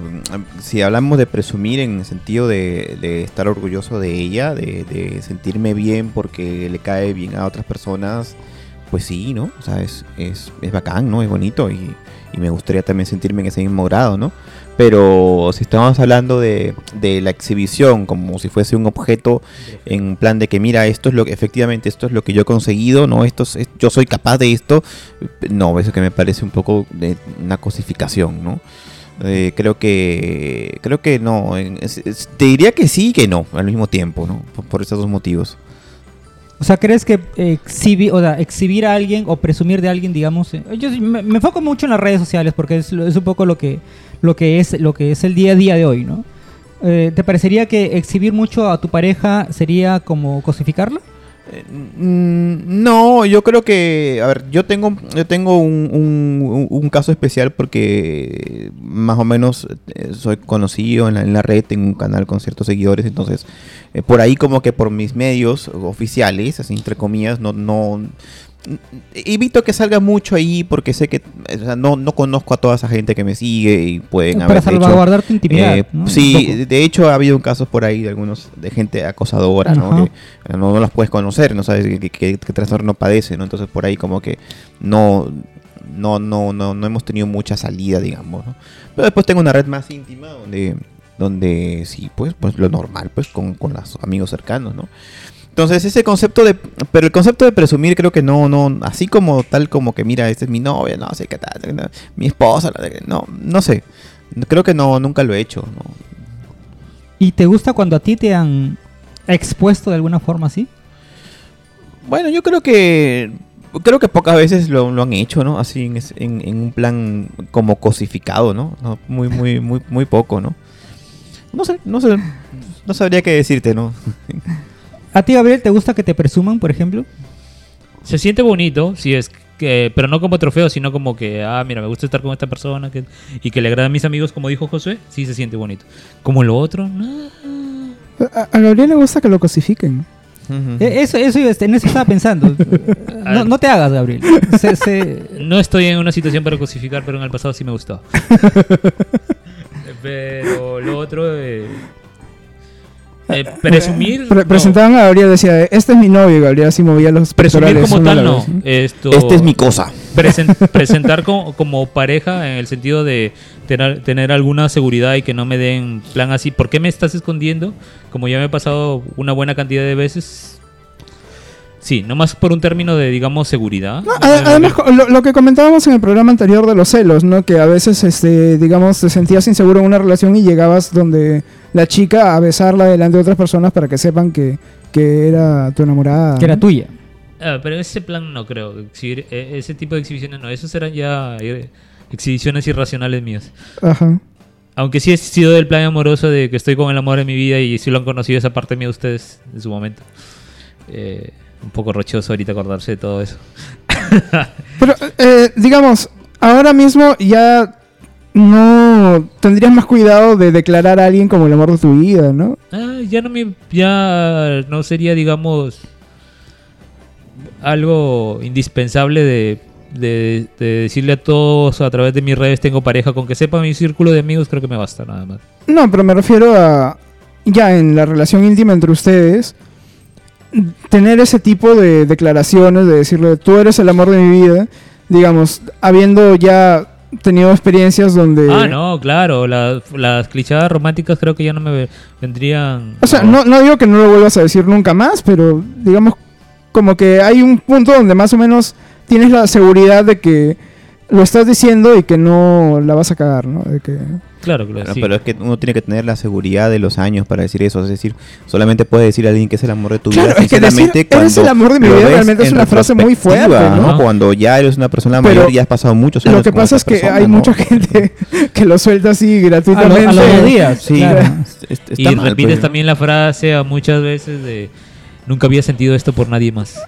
si hablamos de presumir en el sentido de, estar orgulloso de ella, de, sentirme bien porque le cae bien a otras personas, pues sí, ¿no? O sea, es, es, es bacán, ¿no? Es bonito y me gustaría también sentirme en ese mismo grado, ¿no? Pero si estamos hablando de, de la exhibición como si fuese un objeto en plan de que mira, esto es lo que efectivamente esto es lo que yo he conseguido, no, esto es- yo soy capaz de esto, no, eso que me parece un poco de una cosificación, ¿no? Eh, creo que creo que no, te diría que sí y que no al mismo tiempo, ¿no? Por, por esos dos motivos. O sea, ¿crees que exhibi- o sea, exhibir a alguien o presumir de alguien, digamos, eh, yo me, me enfoco mucho en las redes sociales porque es, es un poco lo que, lo que es lo que es el día a día de hoy, ¿no? Eh, ¿Te parecería que exhibir mucho a tu pareja sería como cosificarla? Eh, mm, No, yo creo que, a ver, yo tengo, yo tengo un, un- caso especial porque más o menos eh, soy conocido en la, en la red, tengo un canal con ciertos seguidores, entonces por ahí como que por mis medios oficiales, así entre comillas, no, no evito que salga mucho ahí porque sé que o sea, no, no conozco a toda esa gente que me sigue y pueden Para haber hecho- salvaguardar tu intimidad. eh, ¿no? Sí, de hecho ha habido casos por ahí de algunos de gente acosadora, ¿no? Que no, no las puedes conocer, no sabes qué, qué- qué trastorno padece, ¿no? Entonces por ahí como que no no no no no hemos tenido mucha salida, digamos, ¿no? Pero después tengo una red más íntima donde donde sí, pues pues lo normal, pues con, con los amigos cercanos, ¿no? Entonces ese concepto de, pero el concepto de presumir creo que no, no, así como tal como que mira, esta es mi novia, no sé qué tal, no, mi esposa, no, no sé, creo que no, nunca lo he hecho, ¿no? ¿Y te gusta cuando a ti te han expuesto de alguna forma así? Bueno, yo creo que creo que pocas veces lo, lo han hecho, ¿no? Así en, es- en- en un plan como cosificado, ¿no? No, Muy, muy, muy, muy poco, ¿no? No sé, no sé, no sabría qué decirte, ¿no? ¿A ti, Gabriel, te gusta que te presuman, por ejemplo? Se siente bonito, sí es que, pero no como trofeo, sino como que, ah, mira, me gusta estar con esta persona que, y que le agrada a mis amigos, como dijo Josué, sí se siente bonito. Como lo otro, no. A, a Gabriel le gusta que lo cosifiquen. Eh, Eso, eso, en eso estaba pensando. No, no te hagas, Gabriel. Se- se- No estoy en una situación para cosificar, pero en el pasado sí me gustaba. pero lo otro, eh, eh, presumir. Pre- no. Presentaban a Gabriel, decía, este es mi novio, y Gabriel así movía los Presumir como tal, no. vez, Esto, Esta es mi cosa. presen- presentar como, como pareja en el sentido de tener, tener alguna seguridad y que no me den plan así. ¿Por qué me estás escondiendo? Como ya me ha pasado una buena cantidad de veces. Sí, no más por un término de, digamos, seguridad. No, además, lo, lo que comentábamos en el programa anterior de los celos, ¿no? Que a veces, este, digamos, te sentías inseguro en una relación y llegabas donde la chica a besarla delante de otras personas para que sepan que, que era tu enamorada. Que era tuya. Ah, pero ese plan no creo. Exhibir- eh, ese tipo de exhibiciones no. Esos serán ya eh, exhibiciones irracionales mías. Ajá. Aunque sí he sido del plan amoroso de que estoy con el amor de mi vida y sí lo han conocido esa parte mía ustedes en su momento. Eh, un poco rochoso ahorita acordarse de todo eso. Pero, eh, digamos, ahora mismo ya no tendrías más cuidado de declarar a alguien como el amor de tu vida, ¿no? Ah, ya no me, ya no sería, digamos, algo indispensable de, de- de decirle a todos a través de mis redes tengo pareja. Con que sepa mi círculo de amigos creo que me basta nada más. No, pero me refiero a ya en la relación íntima entre ustedes tener ese tipo de declaraciones de decirle tú eres el amor de mi vida, digamos, habiendo ya tenido experiencias donde Ah, no, claro. la- las clichadas románticas creo que ya no me ve- vendrían. O sea, no, no digo que no lo vuelvas a decir nunca más, pero digamos como que hay un punto donde más o menos tienes la seguridad de que lo estás diciendo y que no la vas a cagar, ¿no? De que Claro, claro. Bueno, sí. Pero es que uno tiene que tener la seguridad de los años para decir eso. Es decir, solamente puede decir a alguien que es el amor de tu Claro, vida. es que decir, "Eres el amor de mi lo vida", realmente es una frase muy fuerte, retrospectiva, ¿no? Cuando ya eres una persona Pero mayor y has pasado muchos años lo que con pasa es que persona, hay ¿no? mucha gente que lo suelta así A, lo- gratuitamente. a los dos días. Sí, claro. es- es- está y mal, repites pues. también la frase a muchas veces de nunca había sentido esto por nadie más.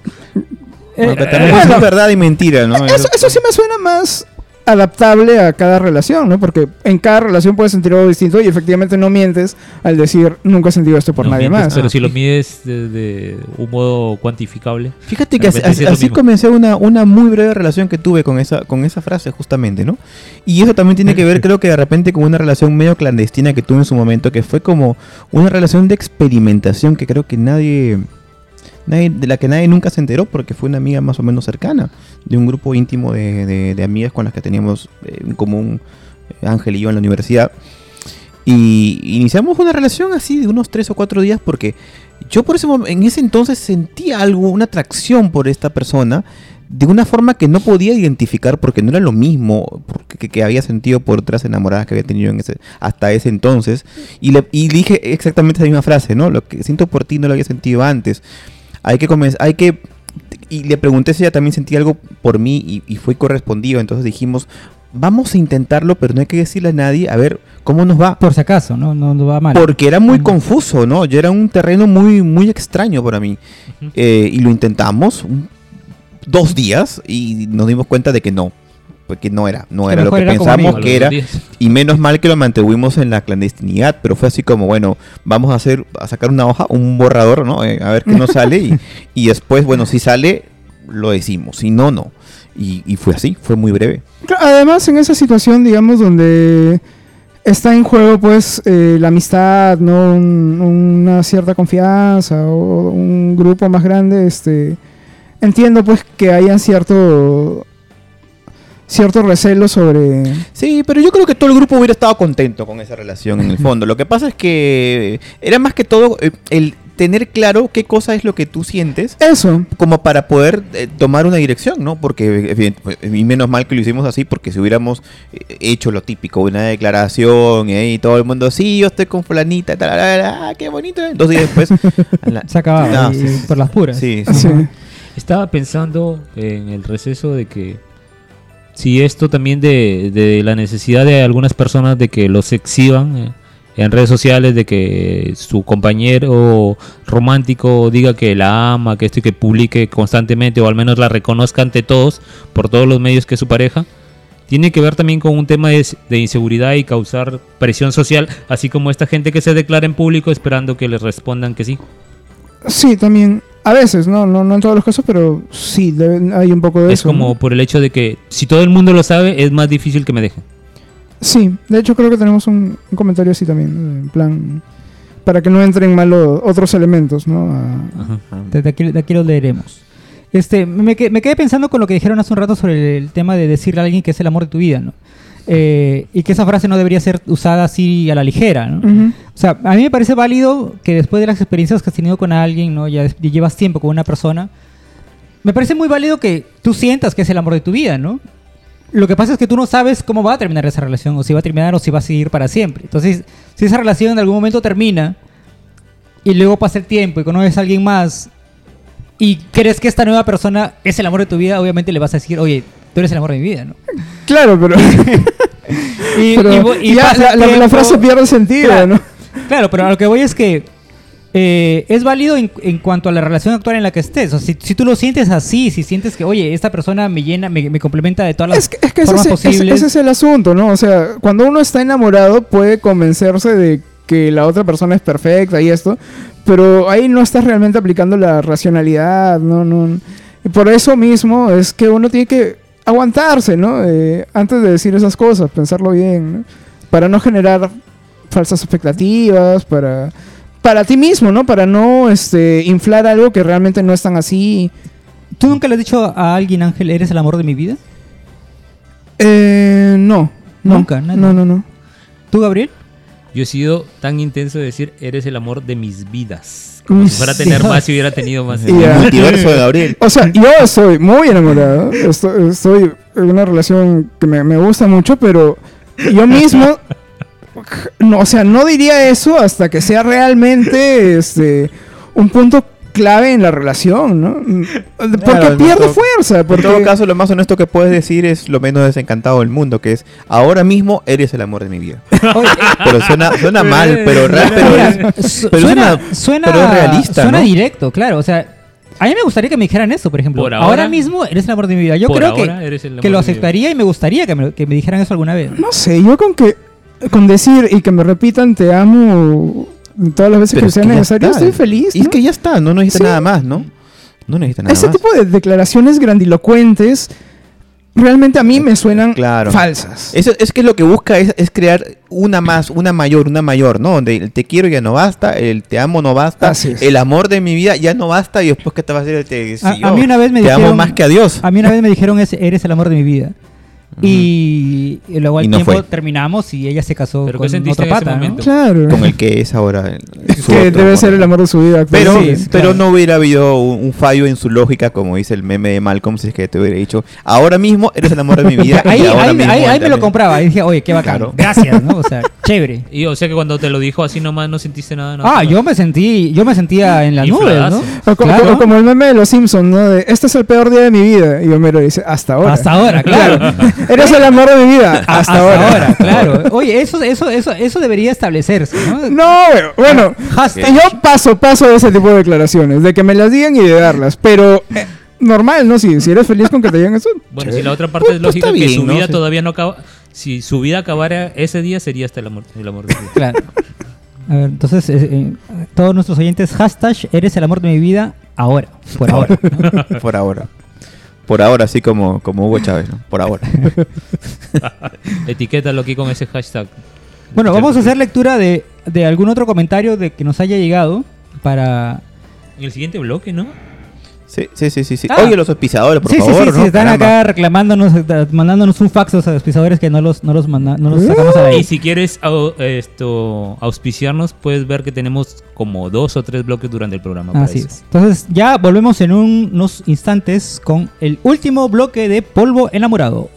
Bueno, que Eh, también bueno. es verdad y mentira, ¿no? Eso, eso sí me suena más adaptable a cada relación, ¿no? Porque en cada relación puedes sentir algo distinto y efectivamente no mientes al decir nunca he sentido esto por No nadie mientes, más. Pero si lo mides de, un modo cuantificable. Fíjate que así, así comencé una, una muy breve relación que tuve con esa, con esa frase justamente, ¿no? Y eso también tiene que ver, creo que de repente, con una relación medio clandestina que tuve en su momento, que fue como una relación de experimentación que creo que nadie, de la que nadie nunca se enteró porque fue una amiga más o menos cercana, de un grupo íntimo de, de- amigas con las que teníamos eh, en común eh, Ángel y yo en la universidad. Y iniciamos una relación así de unos tres o cuatro días porque yo por ese en ese entonces sentía algo, una atracción por esta persona de una forma que no podía identificar porque no era lo mismo que, que había sentido por otras enamoradas que había tenido en ese, hasta ese entonces. Y le dije exactamente esa misma frase, ¿no? Lo que siento por ti no lo había sentido antes. Hay que comenzar, hay que... Y le pregunté si ella también sentía algo por mí y, y fue correspondido. Entonces dijimos, vamos a intentarlo, pero no hay que decirle a nadie, a ver cómo nos va. Por si acaso, no, no, no va mal. Porque era muy Mm. confuso, ¿no? Yo era un terreno muy, muy extraño para mí. Eh, y lo intentamos un- dos días y nos dimos cuenta de que no. Porque no era, no Que era lo que era pensamos que era. Y menos mal que lo mantuvimos en la clandestinidad, pero fue así como, bueno, vamos a hacer, a sacar una hoja, un borrador, ¿no? Eh, a ver qué nos sale y, y después, bueno, si sale, lo decimos, si no, no. Y, y fue así, fue muy breve. Además, en esa situación, digamos, donde está en juego, pues, eh, la amistad, ¿no? Un- una cierta confianza o un grupo más grande, este... Entiendo, pues, que hayan cierto... Cierto recelo sobre... Sí, pero yo creo que todo el grupo hubiera estado contento con esa relación en el fondo. Lo que pasa es que era más que todo eh, el tener claro qué cosa es lo que tú sientes Eso. como para poder eh, tomar una dirección, ¿no? Porque, pues, y menos mal que lo hicimos así, porque si hubiéramos eh, hecho lo típico, una declaración eh, y todo el mundo, sí, yo estoy con fulanita, tal, tal, tal, ah, qué bonito. eh". Dos días después, la- Se acababa No, y- sí, por las puras. sí, Sí. Estaba pensando en el receso de que si esto también de, de la necesidad de algunas personas de que los exhiban eh, en redes sociales, de que su compañero romántico diga que la ama, que esto y que publique constantemente o al menos la reconozca ante todos por todos los medios que es su pareja, tiene que ver también con un tema de, de inseguridad y causar presión social, así como esta gente que se declara en público esperando que les respondan que sí. Sí, también. A veces, no, no, no en todos los casos, pero sí, debe- hay un poco de Es eso. como ¿no? por el hecho de que si todo el mundo lo sabe, es más difícil que me dejen. Sí, de hecho creo que tenemos un, un comentario así también, en plan, para que no entren mal otros elementos, ¿no? A- Ajá. De, de aquí, de aquí lo leeremos. Este, me, me quedé pensando con lo que dijeron hace un rato sobre el tema de decirle a alguien que es el amor de tu vida, ¿no? Eh, y que esa frase no debería ser usada así a la ligera, ¿no? Ujú. O sea, a mí me parece válido que después de las experiencias que has tenido con alguien, ¿no? Ya llevas tiempo con una persona, me parece muy válido que tú sientas que es el amor de tu vida, ¿no? Lo que pasa es que tú no sabes cómo va a terminar esa relación, o si va a terminar o si va a seguir para siempre. Entonces, si esa relación en algún momento termina y luego pasa el tiempo y conoces a alguien más y crees que esta nueva persona es el amor de tu vida, obviamente le vas a decir, oye, tú eres el amor de mi vida, ¿no? Claro, pero, Y, pero y y ya la, la- frase pierde sentido, Claro. ¿no? Claro, pero a lo que voy es que eh, es válido en, en cuanto a la relación actual en la que estés. O sea, si, si tú lo sientes así, si sientes que, oye, esta persona me llena, me, me complementa de todas las Es que, es que ese, formas es- ese- posibles. ese es el asunto, ¿no? O sea, cuando uno está enamorado puede convencerse de que la otra persona es perfecta y esto, pero ahí no estás realmente aplicando la racionalidad, ¿no? no por eso mismo es que uno tiene que aguantarse, ¿no? Eh, antes de decir esas cosas, pensarlo bien, ¿no? Para no generar falsas expectativas, para... Para ti mismo, ¿no? Para no este, inflar algo que realmente no es tan así. ¿Tú nunca le has dicho a alguien, Ángel, eres el amor de mi vida? Eh, no. no. Nunca, nada. No, no, no. ¿Tú, Gabriel? Yo he sido tan intenso de decir, eres el amor de mis vidas. Como si fuera a tener más si hubiera tenido más. El multiverso de Gabriel. O sea, yo estoy muy enamorado. Estoy, estoy en una relación que me, me gusta mucho, pero yo mismo. No, o sea, no diría eso hasta que sea realmente este, un punto clave en la relación, ¿no? Porque Claro, pierde todo- fuerza. Porque, En todo caso, lo más honesto que puedes decir es lo menos desencantado del mundo, que es ahora mismo eres el amor de mi vida. Pero suena, suena mal, pero, real, pero es, pero suena, suena- suena, pero es realista, suena ¿no? directo, claro. O sea, a mí me gustaría que me dijeran eso, por ejemplo. Por ahora, ahora- mismo eres el amor de mi vida. Yo creo que, que lo aceptaría y me gustaría que me, que me dijeran eso alguna vez. no sé, yo con que. Con decir y que me repitan te amo todas las veces pero que es sea que necesario, está. estoy feliz. Y es que ya está, no necesita Sí. nada más, ¿no? No necesita nada Ese más. tipo de declaraciones grandilocuentes realmente a mí me suenan Claro. falsas. Eso es que lo que busca es, es crear una más, una mayor, una mayor, ¿no? Donde el te quiero ya no basta, el te amo no basta, el amor de mi vida ya no basta y después qué te va a el te A- mí una vez me te amo dijeron- más que a Dios. A mí una vez me dijeron, "Es- eres el amor de mi vida. Y, y luego al Y no tiempo fue. terminamos y ella se casó ¿Pero qué con sentiste otro en ese pata, ¿no? Claro. Con el que es ahora el- su que otro debe amor. ser el amor de su vida. Pero, actual. Sí, pero claro. no hubiera habido un, un fallo en su lógica, como dice el meme de Malcolm, si es que te hubiera dicho, ahora mismo eres el amor de mi vida. Ahí, y ahora ahí, mismo ahí- ahí me lo también". compraba. Y dije, oye, qué bacán. Claro. Gracias, ¿no? O sea, chévere. Y o sea que cuando te lo dijo así nomás no sentiste nada. no? Ah, yo me sentí, yo me sentía en las nubes, ¿no? Infladazo. O co- Claro. o como el meme de los Simpsons, ¿no? De, este es el peor día de mi vida. Y Homero dice, hasta ahora. Hasta ahora, claro. Eres el amor de mi vida. A- Hasta, ahora. claro. Oye, eso, eso, eso, eso debería establecerse, ¿no? No, bueno. Hashtag. Yo paso, paso de ese tipo de declaraciones. De que me las digan y de darlas. Pero eh, normal, ¿no? Si, si eres feliz con que te digan eso. Bueno, si la otra parte Pues- es pues lógica que bien, su vida todavía no acaba. Si su vida acabara ese día sería hasta el amor, el amor de vida. Claro. A ver, entonces, eh, eh, todos nuestros oyentes, hashtag, eres el amor de mi vida ahora, por ahora. ¿no? Por ahora. Por ahora, así como, como Hugo Chávez, ¿no? Por ahora. Etiquétalo aquí con ese hashtag. Bueno, vamos a hacer lectura de, de algún otro comentario de que nos haya llegado para... En el siguiente bloque, ¿no? Sí, sí, sí, sí. sí. Ah. Oye, los auspiciadores, por sí, favor, sí, sí, sí, ¿no? están Caramba. acá reclamándonos, eh, mandándonos un fax a los pisadores que no los, no los, manda- no los sacamos a la Y si quieres au- esto auspiciarnos, puedes ver que tenemos como dos o tres bloques durante el programa. para Así eso. es. Entonces ya volvemos en un- unos instantes con el último bloque de Polvo Enamorado.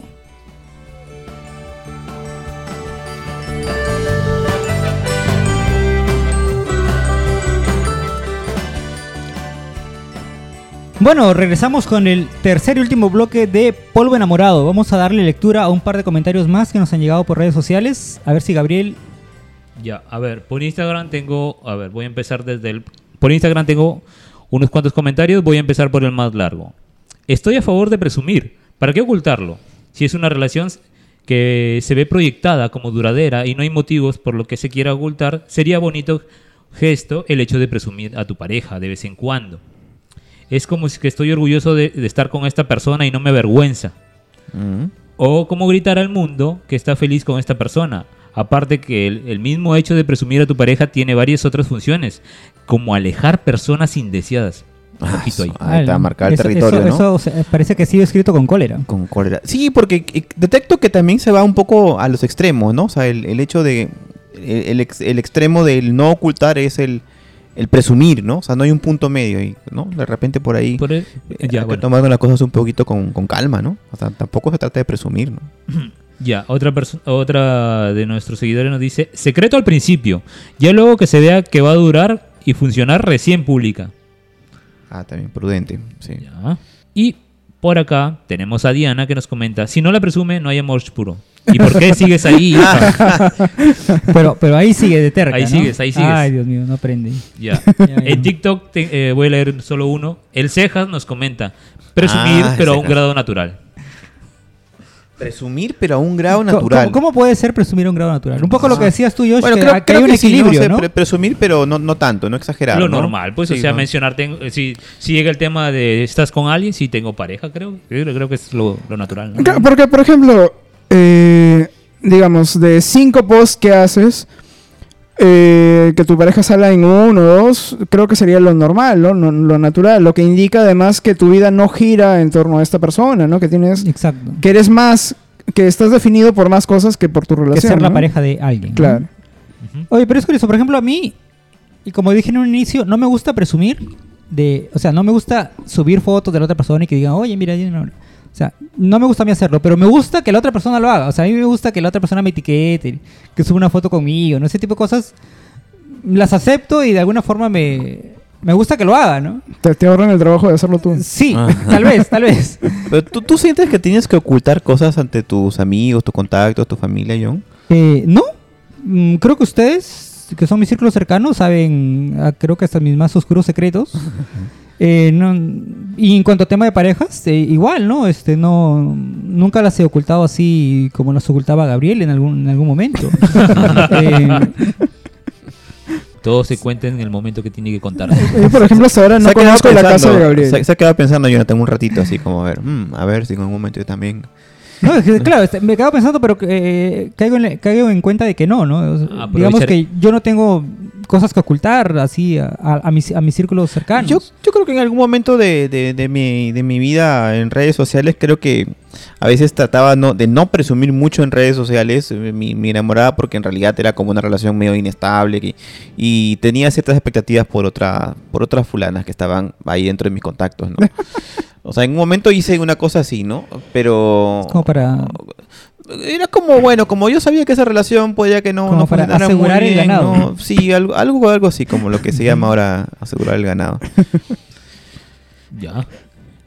Bueno, regresamos con el tercer y último bloque de Polvo Enamorado. Vamos a darle lectura a un par de comentarios más que nos han llegado por redes sociales. A ver si Gabriel... Ya, a ver, por Instagram tengo, a ver, voy a empezar desde el... Por Instagram tengo unos cuantos comentarios, voy a empezar por el más largo. Estoy a favor de presumir. ¿Para qué ocultarlo? Si es una relación que se ve proyectada como duradera y no hay motivos por lo que se quiera ocultar, sería bonito gesto el hecho de presumir a tu pareja de vez en cuando. Es como si que estoy orgulloso de, de estar con esta persona y no me avergüenza. Mm. O como gritar al mundo que está feliz con esta persona. Aparte que el, el mismo hecho de presumir a tu pareja tiene varias otras funciones, como alejar personas indeseadas. Un ojito ahí. Ahí está marcado el Eso- territorio, eso- ¿no? eso, o sea, parece que ha sido escrito con cólera. Con cólera. Sí, porque eh, detecto que también se va un poco a los extremos, ¿no? O sea, el, el hecho de. El, el ex- el extremo del no ocultar es el, el presumir, ¿no? O sea, no hay un punto medio ahí, ¿no? De repente por ahí Por el- eh, ya, hay que bueno. tomar las cosas un poquito con, con calma, ¿no? O sea, tampoco se trata de presumir, ¿no? Ya, otra, otra de nuestros seguidores nos dice, secreto al principio, ya luego que se vea que va a durar y funcionar recién pública. Ah, también prudente, sí. Ya. Y por acá tenemos a Diana que nos comenta, si no la presume, no hay amor puro. ¿Y por qué sigues ahí? Pero, pero ahí sigue de terca, Ahí ¿no? sigues, ahí sigues. Ay, Dios mío, no aprende. Ya. En TikTok te- eh, voy a leer solo uno. El Cejas nos comenta, presumir, Ah, pero a un grado natural. Presumir, pero a un grado ¿Cómo- natural. ¿Cómo, cómo puede ser presumir un grado natural? Un poco lo que Ah. decías tú, Josh, Bueno, que, creo, que creo hay un que sí, equilibrio, sé, ¿no? pre- presumir, pero no, no tanto, no exagerar. Lo ¿no? normal, pues, o sea, ¿no? mencionar, tengo- eh, si, si llega el tema de estás con alguien, si tengo pareja, creo. Creo, creo que es lo, lo natural. Porque, por ejemplo, eh, digamos, de cinco posts que haces, eh, que tu pareja salga en uno o dos, creo que sería lo normal, ¿no? No- Lo natural. Lo que indica además que tu vida no gira en torno a esta persona, ¿no? Que tienes, Exacto. que eres más, que estás definido por más cosas que por tu Que relación. ser la pareja de alguien. ¿no? Claro. Oye, pero es curioso, por ejemplo, a mí, y como dije en un inicio, no me gusta presumir de, o sea, no me gusta subir fotos de la otra persona y que digan, oye, mira, yo no-". O sea, no me gusta a mí hacerlo, pero me gusta que la otra persona lo haga, o sea, a mí me gusta que la otra persona me etiquete, que suba una foto conmigo, no ese tipo de cosas, las acepto y de alguna forma me, me gusta que lo haga, ¿no? Te, te ahorran el trabajo de hacerlo tú. Sí, Ah. tal vez, tal vez. Pero ¿tú, tú sientes que tienes que ocultar cosas ante tus amigos, tus contactos, tu familia, John. Eh, no, Mm, creo que ustedes, que son mis círculos cercanos, saben, ah, creo que hasta mis más oscuros secretos. Eh, no- y en cuanto a tema de parejas, eh, igual, ¿no? Este, no, nunca las he ocultado así como las ocultaba Gabriel en algún, en algún momento. Eh, Todo se cuenta en el momento que tiene que contar. Yo, por ejemplo, hasta ahora no Se ha quedado conozco la casa pensando- de Gabriel. Se, se ha quedado pensando, Jonathan, un ratito así como a ver, mm, a ver si en algún momento yo también. No, es que, claro, este, me quedo pensando, pero eh, caigo, en, caigo en cuenta de que no, ¿no? O sea, Aprovechar- digamos que yo no tengo cosas que ocultar así a, a, a mis, a mis círculos cercanos. Yo, yo creo que en algún momento de, de- de mi, de mi vida en redes sociales, creo que a veces trataba no, de no presumir mucho en redes sociales eh, mi, mi enamorada, porque en realidad era como una relación medio inestable que- y tenía ciertas expectativas por, otra, por otras fulanas que estaban ahí dentro de mis contactos, ¿no? O sea, en un momento hice una cosa así, ¿no? Pero... Como para- Era como, bueno, como yo sabía que esa relación podía que no, Como no para asegurar muy el ganado. ¿no? Sí, algo, algo, algo así como lo que se llama ahora asegurar el ganado. Ya.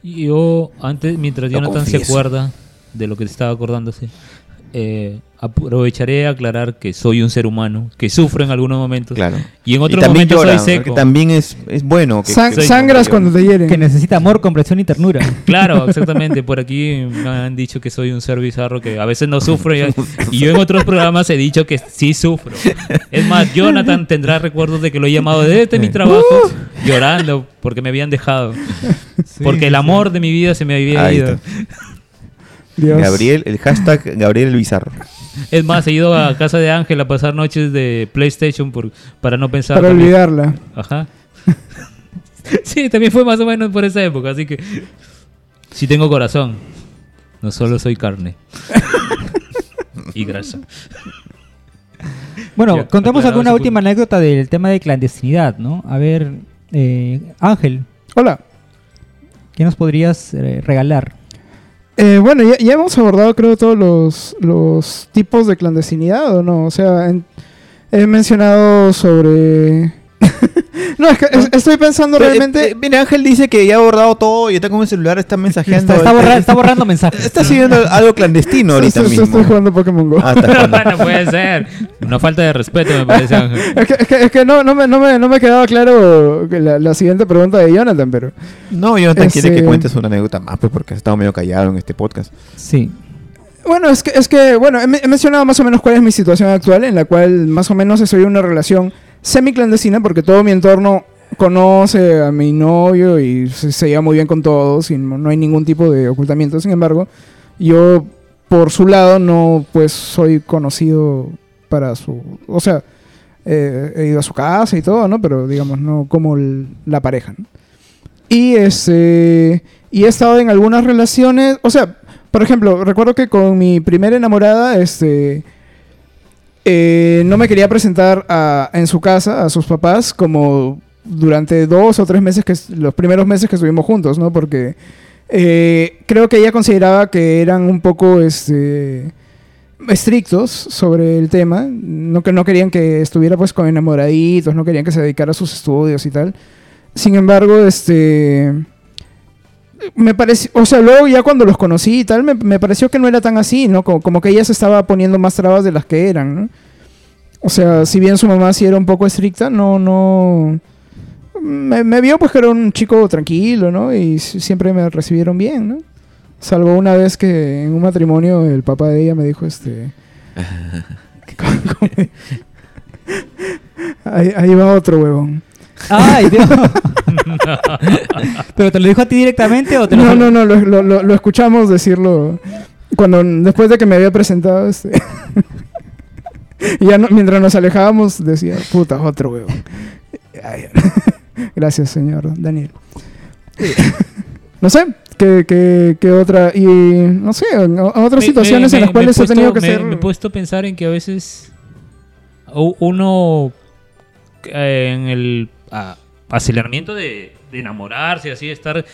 Y yo, antes, mientras Jonathan se acuerda de lo que estaba acordándose, eh, aprovecharé a aclarar que soy un ser humano, que sufro en algunos momentos. Claro. Y en Y otros también momentos llora, soy seco. también es, es bueno. Que, San- que- sangras cuando te hieren. que necesita amor, comprensión y ternura. Claro, exactamente. Por aquí me han dicho que soy un ser bizarro que a veces no sufro y, y yo en otros programas he dicho que sí sufro. Es más, Jonathan tendrá recuerdos de que lo he llamado desde mi trabajo llorando porque me habían dejado. porque el amor de mi vida se me había Ahí ido. Dios. Gabriel, el hashtag Gabriel el Bizarro. Es más, he ido a casa de Ángel a pasar noches de PlayStation por, para no pensar. Para también. olvidarla. Ajá. sí, también fue más o menos por esa época, así que sí tengo corazón. No solo soy carne. y grasa. Bueno, Ya, aclarado alguna última anécdota del tema de clandestinidad, ¿no? A ver, eh, Ángel, Hola. ¿qué nos podrías eh, regalar? Eh, bueno, ya, ya hemos abordado creo todos los, tipos de clandestinidad, ¿o no? O sea, en- he mencionado sobre... no, es que es- estoy pensando realmente... Eh, eh, mira, Ángel dice que ya ha abordado todo y está con el celular, está mensajeando. Está, está borra- está borrando mensajes. Está siguiendo algo clandestino ahorita estoy, mismo. estoy jugando Pokémon Go. Ah, está jugando. no puede ser. Una falta de respeto, me parece, Ángel. Es que, es que- es que no, no, me, no, me, no me quedaba claro que la, la siguiente pregunta de Jonathan, pero... No, Jonathan quiere Ese- que cuentes una anécdota más, pues porque has estado medio callado en este podcast. Sí. Bueno, es que, es que bueno, he, me- he mencionado más o menos cuál es mi situación actual, en la cual más o menos estoy en una relación semi-clandestina, porque todo mi entorno conoce a mi novio y se, se lleva muy bien con todos y no, no hay ningún tipo de ocultamiento. Sin embargo, yo por su lado no pues soy conocido para su... O sea, eh, he ido a su casa y todo, ¿no? Pero digamos, no como el- la pareja, ¿no? Y este y he estado en algunas relaciones, o sea, por ejemplo, recuerdo que con mi primera enamorada, este eh, no me quería presentar en su casa a sus papás como durante dos o tres meses, que los primeros meses que estuvimos juntos, ¿no? Porque eh, creo que ella consideraba que eran un poco este, estrictos sobre el tema, no, que no querían que estuviera pues con enamoraditos, no querían que se dedicara a sus estudios y tal. Sin embargo, este me pareció, o sea, luego ya cuando los conocí y tal, me, me pareció que no era tan así, ¿no? Como, como que ella se estaba poniendo más trabas de las que eran, ¿no? O sea, si bien su mamá sí era un poco estricta, no, no... Me, me vio pues que era un chico tranquilo, ¿no? Y siempre me recibieron bien, ¿no? Salvo una vez que en un matrimonio el papá de ella me dijo, este... ahí, ahí va otro huevón. ¡Ay, Dios! ¿Pero te lo dijo a ti directamente o te lo No, no, no, lo, lo- lo- lo escuchamos decirlo cuando después de que me había presentado este. y ya no- mientras nos alejábamos decía, puta, otro huevón. Gracias, señor Daniel. no sé, ¿qué, qué, qué otra? Y no sé, otras Me- situaciones me- en las me- cuales me he tenido que me- ser... Me he puesto a pensar en que a veces uno eh, en el ah, aceleramiento de, de enamorarse, así de estar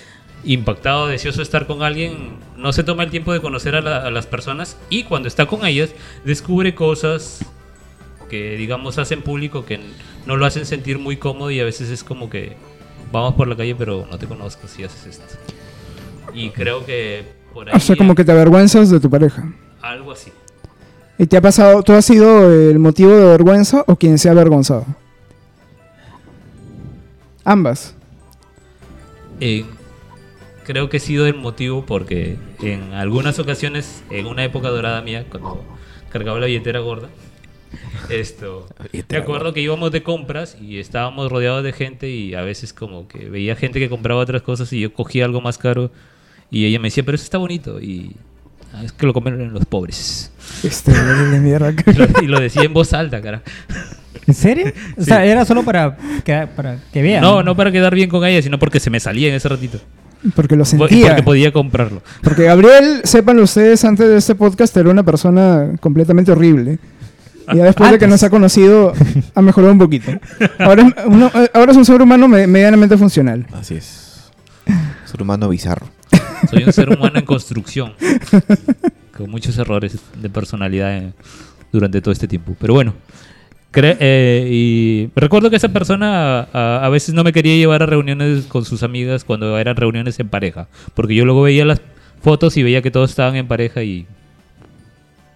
impactado, deseoso de estar con alguien, no se toma el tiempo de conocer a, la- a las personas y cuando está con ellas descubre cosas que digamos hacen público que no lo hacen sentir muy cómodo y a veces es como que vamos por la calle pero no te conozco si haces esto. Y creo que por ahí o sea, como que te avergüenzas de tu pareja. algo así. ¿Y te ha pasado, tú has sido el motivo de vergüenza o quien se ha avergonzado? Ambas. Eh, creo que he sido el motivo porque en algunas ocasiones, en una época dorada mía, cuando cargaba la billetera gorda, esto, me billetera acuerdo que íbamos de compras y estábamos rodeados de gente y a veces como que veía gente que compraba otras cosas y yo cogía algo más caro y ella me decía, pero eso está bonito y "Ah, es que lo comen los pobres. Este, de mierda. Y lo, y lo decía en voz alta, cara. ¿En serio? O sea, era solo para que, para que vean. No, no para quedar bien con ella, sino porque se me salía en ese ratito. Porque lo Y sentía. porque podía comprarlo. Porque Gabriel, sepan ustedes, antes de este podcast era una persona completamente horrible. Y ya después de que nos ha conocido, ha mejorado un poquito. Ahora es, uno- ahora es un ser humano me- medianamente funcional. Así es. Ser humano bizarro. Soy un ser humano en construcción. Con muchos errores de personalidad eh, durante todo este tiempo. Pero bueno. Cre- eh, y recuerdo que esa persona a, a veces no me quería llevar a reuniones con sus amigas cuando eran reuniones en pareja. Porque yo luego veía las fotos y veía que todos estaban en pareja y...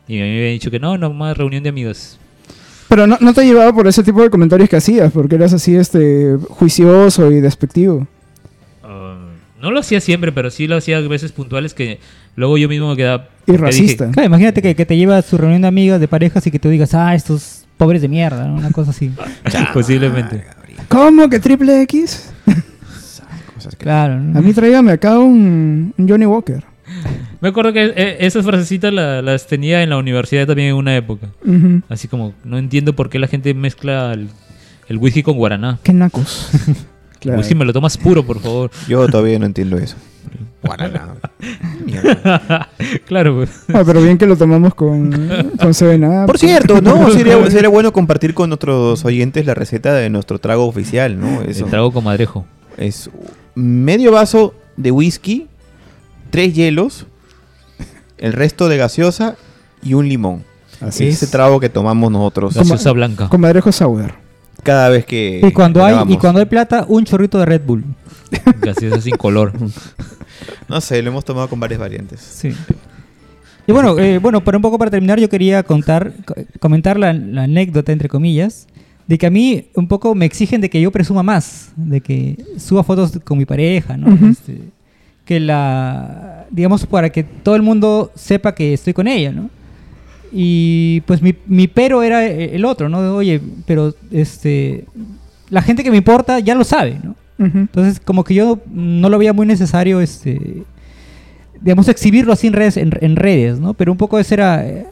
Y a mí me habían dicho que no, no más reunión de amigos. Pero no, no te llevaba por ese tipo de comentarios que hacías, porque eras así este juicioso y despectivo. Ah, no lo hacía siempre, pero sí lo hacía a veces puntuales que luego yo mismo me quedaba... Y dije, racista. Claro, imagínate que, que te lleva a su reunión de amigas, de parejas y que tú digas, ah, estos pobres de mierda, ¿no? una cosa así. Posiblemente. ¿Cómo que triple X? Cosas que- Claro. ¿no? A mí tráigame acá un, un Johnny Walker. Me acuerdo que eh, esas frasecitas la- las tenía en la universidad también en una época. Así como, no entiendo por qué la gente mezcla el, el whisky con guaraná. Qué nacos. El whisky me lo tomas puro, por favor. Yo todavía no entiendo eso. Guaraná. Claro, pues. Ah, pero bien que lo tomamos con, con. Por cierto, ¿no? Sería, sería bueno compartir con nuestros oyentes la receta de nuestro trago oficial, ¿no? Eso. El trago comadrejo. Es medio vaso de whisky, tres hielos, el resto de gaseosa y un limón. Así Ese es. trago que tomamos nosotros Gaseosa blanca. Comadrejo Sour. Cada vez que Y cuando hay y cuando hay plata, un chorrito de Red Bull. Gaseosa sin color. No sé, lo hemos tomado con varias variantes. Sí. Y bueno, eh, bueno, para un poco para terminar, yo quería contar, co- comentar la, la anécdota, entre comillas, de que a mí un poco me exigen de que yo presuma más, de que suba fotos con mi pareja, ¿no? Este, que la, digamos, para que todo el mundo sepa que estoy con ella, ¿no? Y pues mi, mi pero era eh, el otro, ¿no? Oye, pero este, la gente que me importa ya lo sabe, ¿no? Entonces, como que yo no lo veía muy necesario, este, digamos, exhibirlo así en redes, en, en redes, ¿no? Pero un poco ese era... eh,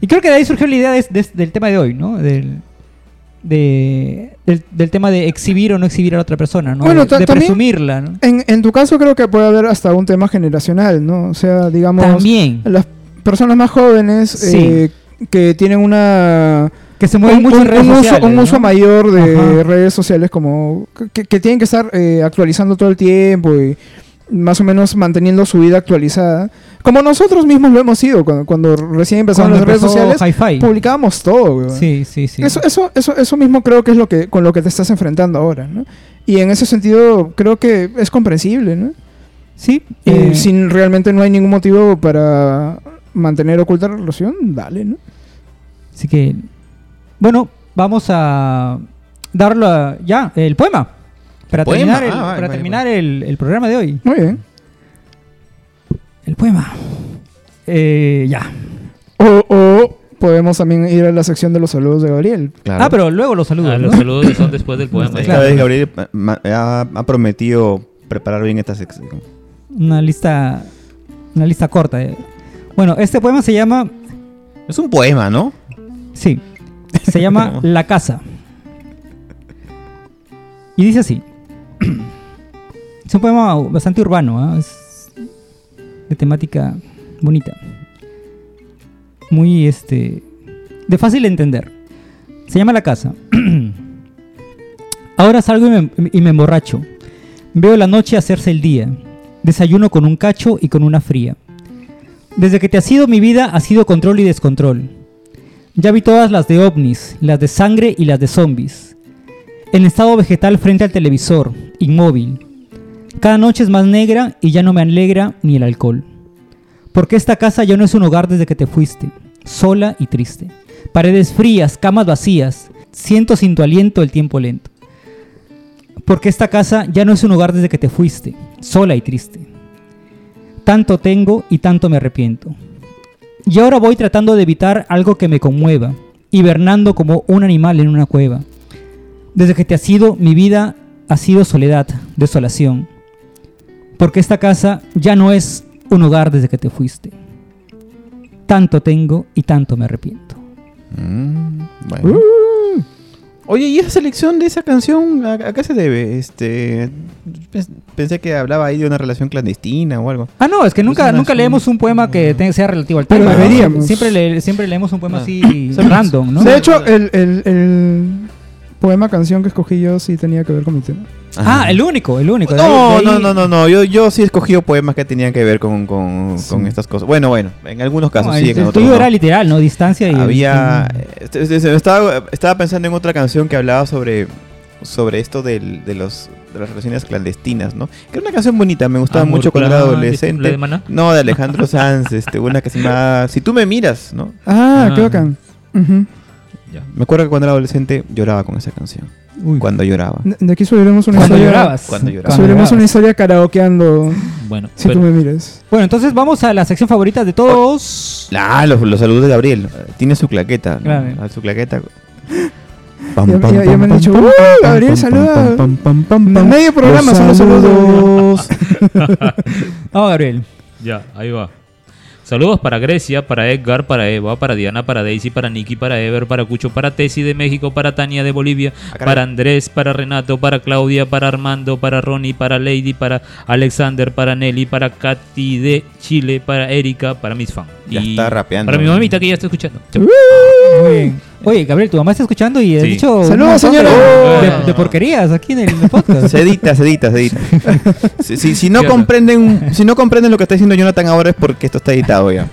y creo que de ahí surgió la idea de- de- del tema de hoy, ¿no? Del, de- del, del tema de exhibir o no exhibir a la otra persona, ¿no? Bueno, de, presumirla, ¿no? En, en tu caso creo que puede haber hasta un tema generacional, ¿no? O sea, digamos, También. las personas más jóvenes Sí. eh, que tienen una Que se mueve un, mucho en redes un uso, sociales, un ¿no? uso mayor de Ajá. redes sociales como que, que tienen que estar eh, actualizando todo el tiempo y más o menos manteniendo su vida actualizada. Como nosotros mismos lo hemos sido cuando, cuando recién empezamos Cuando las redes sociales, publicábamos todo. Sí, sí, sí. Eso, eso, eso, eso mismo creo que es lo que con lo que te estás enfrentando ahora, ¿no? Y en ese sentido creo que es comprensible, ¿no? Sí. Eh, si realmente no hay ningún motivo para mantener oculta la relación, dale, ¿no? Así que, bueno, vamos a darlo a- ya, el poema. Para Poema, terminar, el, ah, vale, para vale, terminar el, el programa de hoy. Muy bien. El poema. Eh, ya. O, o podemos también ir a la sección de los saludos de Gabriel. Claro. Ah, pero luego los saludos. Ah, ¿no? los saludos son después del poema. Esta Claro. vez Gabriel ha, ha prometido preparar bien esta sección. Una lista, una lista corta. eh. Bueno, este poema se llama, Es un poema, ¿no? sí, se llama La Casa. Y dice así. Es un poema bastante urbano, ¿ah? es de temática bonita. Muy, este, de fácil de entender. Se llama La Casa. Ahora salgo y me, y me emborracho. Veo la noche hacerse el día. Desayuno con un cacho y con una fría. Desde que te ha sido mi vida ha sido control y descontrol. Ya vi todas las de ovnis, las de sangre y las de zombies. En estado vegetal frente al televisor, inmóvil. Cada noche es más negra y ya no me alegra ni el alcohol. Porque esta casa ya no es un hogar desde que te fuiste, sola y triste. Paredes frías, camas vacías, siento sin tu aliento el tiempo lento. Porque esta casa ya no es un hogar desde que te fuiste, sola y triste. Tanto tengo y tanto me arrepiento. Y ahora voy tratando de evitar algo que me conmueva, hibernando como un animal en una cueva. Desde que te has ido, mi vida ha sido soledad, desolación. Porque esta casa ya no es un hogar desde que te fuiste. Tanto tengo y tanto me arrepiento. Mm, bueno. Oye, ¿y esa selección de esa canción a, a qué se debe? Este, pens- pensé que hablaba ahí de una relación clandestina o algo. Ah, no, es que nunca, una- nunca leemos un poema que sea relativo al Pero tema. ¿no? deberíamos. Siempre, le- siempre leemos un poema Ah. así random, ¿no? De hecho, el, el- el poema canción que escogí yo sí tenía que ver con mi tema. Ah, el único, el único. No, ahí- no, no, no, no. Yo, yo sí he escogido poemas que tenían que ver con, con, Sí. con estas cosas. Bueno, bueno, en algunos casos No, sí, el, en el otros tuyo no. era literal, ¿no? Distancia y... Había. este, este, este, estaba, estaba pensando en otra canción que hablaba sobre, sobre esto del- de, los, de las relaciones clandestinas, ¿no? Que era una canción bonita, me gustaba Amor mucho cuando era adolescente. ¿la de Maná? No, de Alejandro Sanz, este, una que se llama Si tú me miras, ¿no? Ah, qué Ah. bacán. Ujú. Ya. Me acuerdo que cuando era adolescente lloraba con esa canción. Uy. Cuando lloraba. De, aquí subiremos una Cuando historia. llorabas. Cuando lloraba. Cuando Subiremos una llorabas. historia karaokeando Bueno, si pero- tú me mires. Bueno, entonces vamos a la sección favorita de todos. Ah, los, los saludos de Gabriel. Tiene su claqueta. ¿no? Claro. Ah, Su claqueta. Ya- ya- ya me han dicho, "Uh, Gabriel, saluda". Medio programa son los saludos. Vamos, Gabriel. Ya, ahí va. Saludos para Grecia, para Edgar, para Eva, para Diana, para Daisy, para Nicky, para Ever, para Cucho, para Tessy de México, para Tania de Bolivia, para Andrés, para Renato, para Claudia, para Armando, para Ronnie, para Lady, para Alexander, para Nelly, para Katy de Chile, para Erika, para mis fans. Ya está rapeando. Para mi mamita que ya está escuchando. Chao. Muy bien. Oye, Gabriel, tu mamá está escuchando y has Sí. dicho. Saludos, señora. De, de porquerías aquí en el, en el podcast. Se edita, se edita, se edita. si, si- si no comprenden, si no comprenden lo que está diciendo Jonathan ahora es porque esto está editado ya.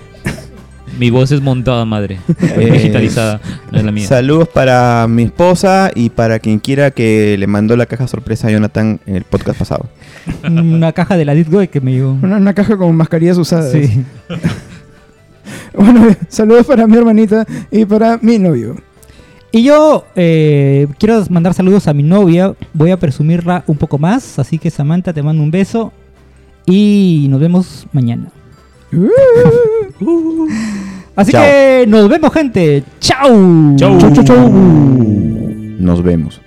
Mi voz es montada, madre. Eh, Digitalizada, no es la mía. Saludos para mi esposa y para quien quiera que le mandó la caja sorpresa a Jonathan en el podcast pasado. Una caja de la Ditgoy que me llegó. Una, una caja con mascarillas usadas. Sí. Bueno, saludos para mi hermanita y para mi novio. Y yo eh, quiero mandar saludos a mi novia. Voy a presumirla un poco más. Así que, Samantha, te mando un beso. Y nos vemos mañana. Así Chao. que nos vemos, gente. ¡Chao! Chau. Chau, chau, chau. Nos vemos.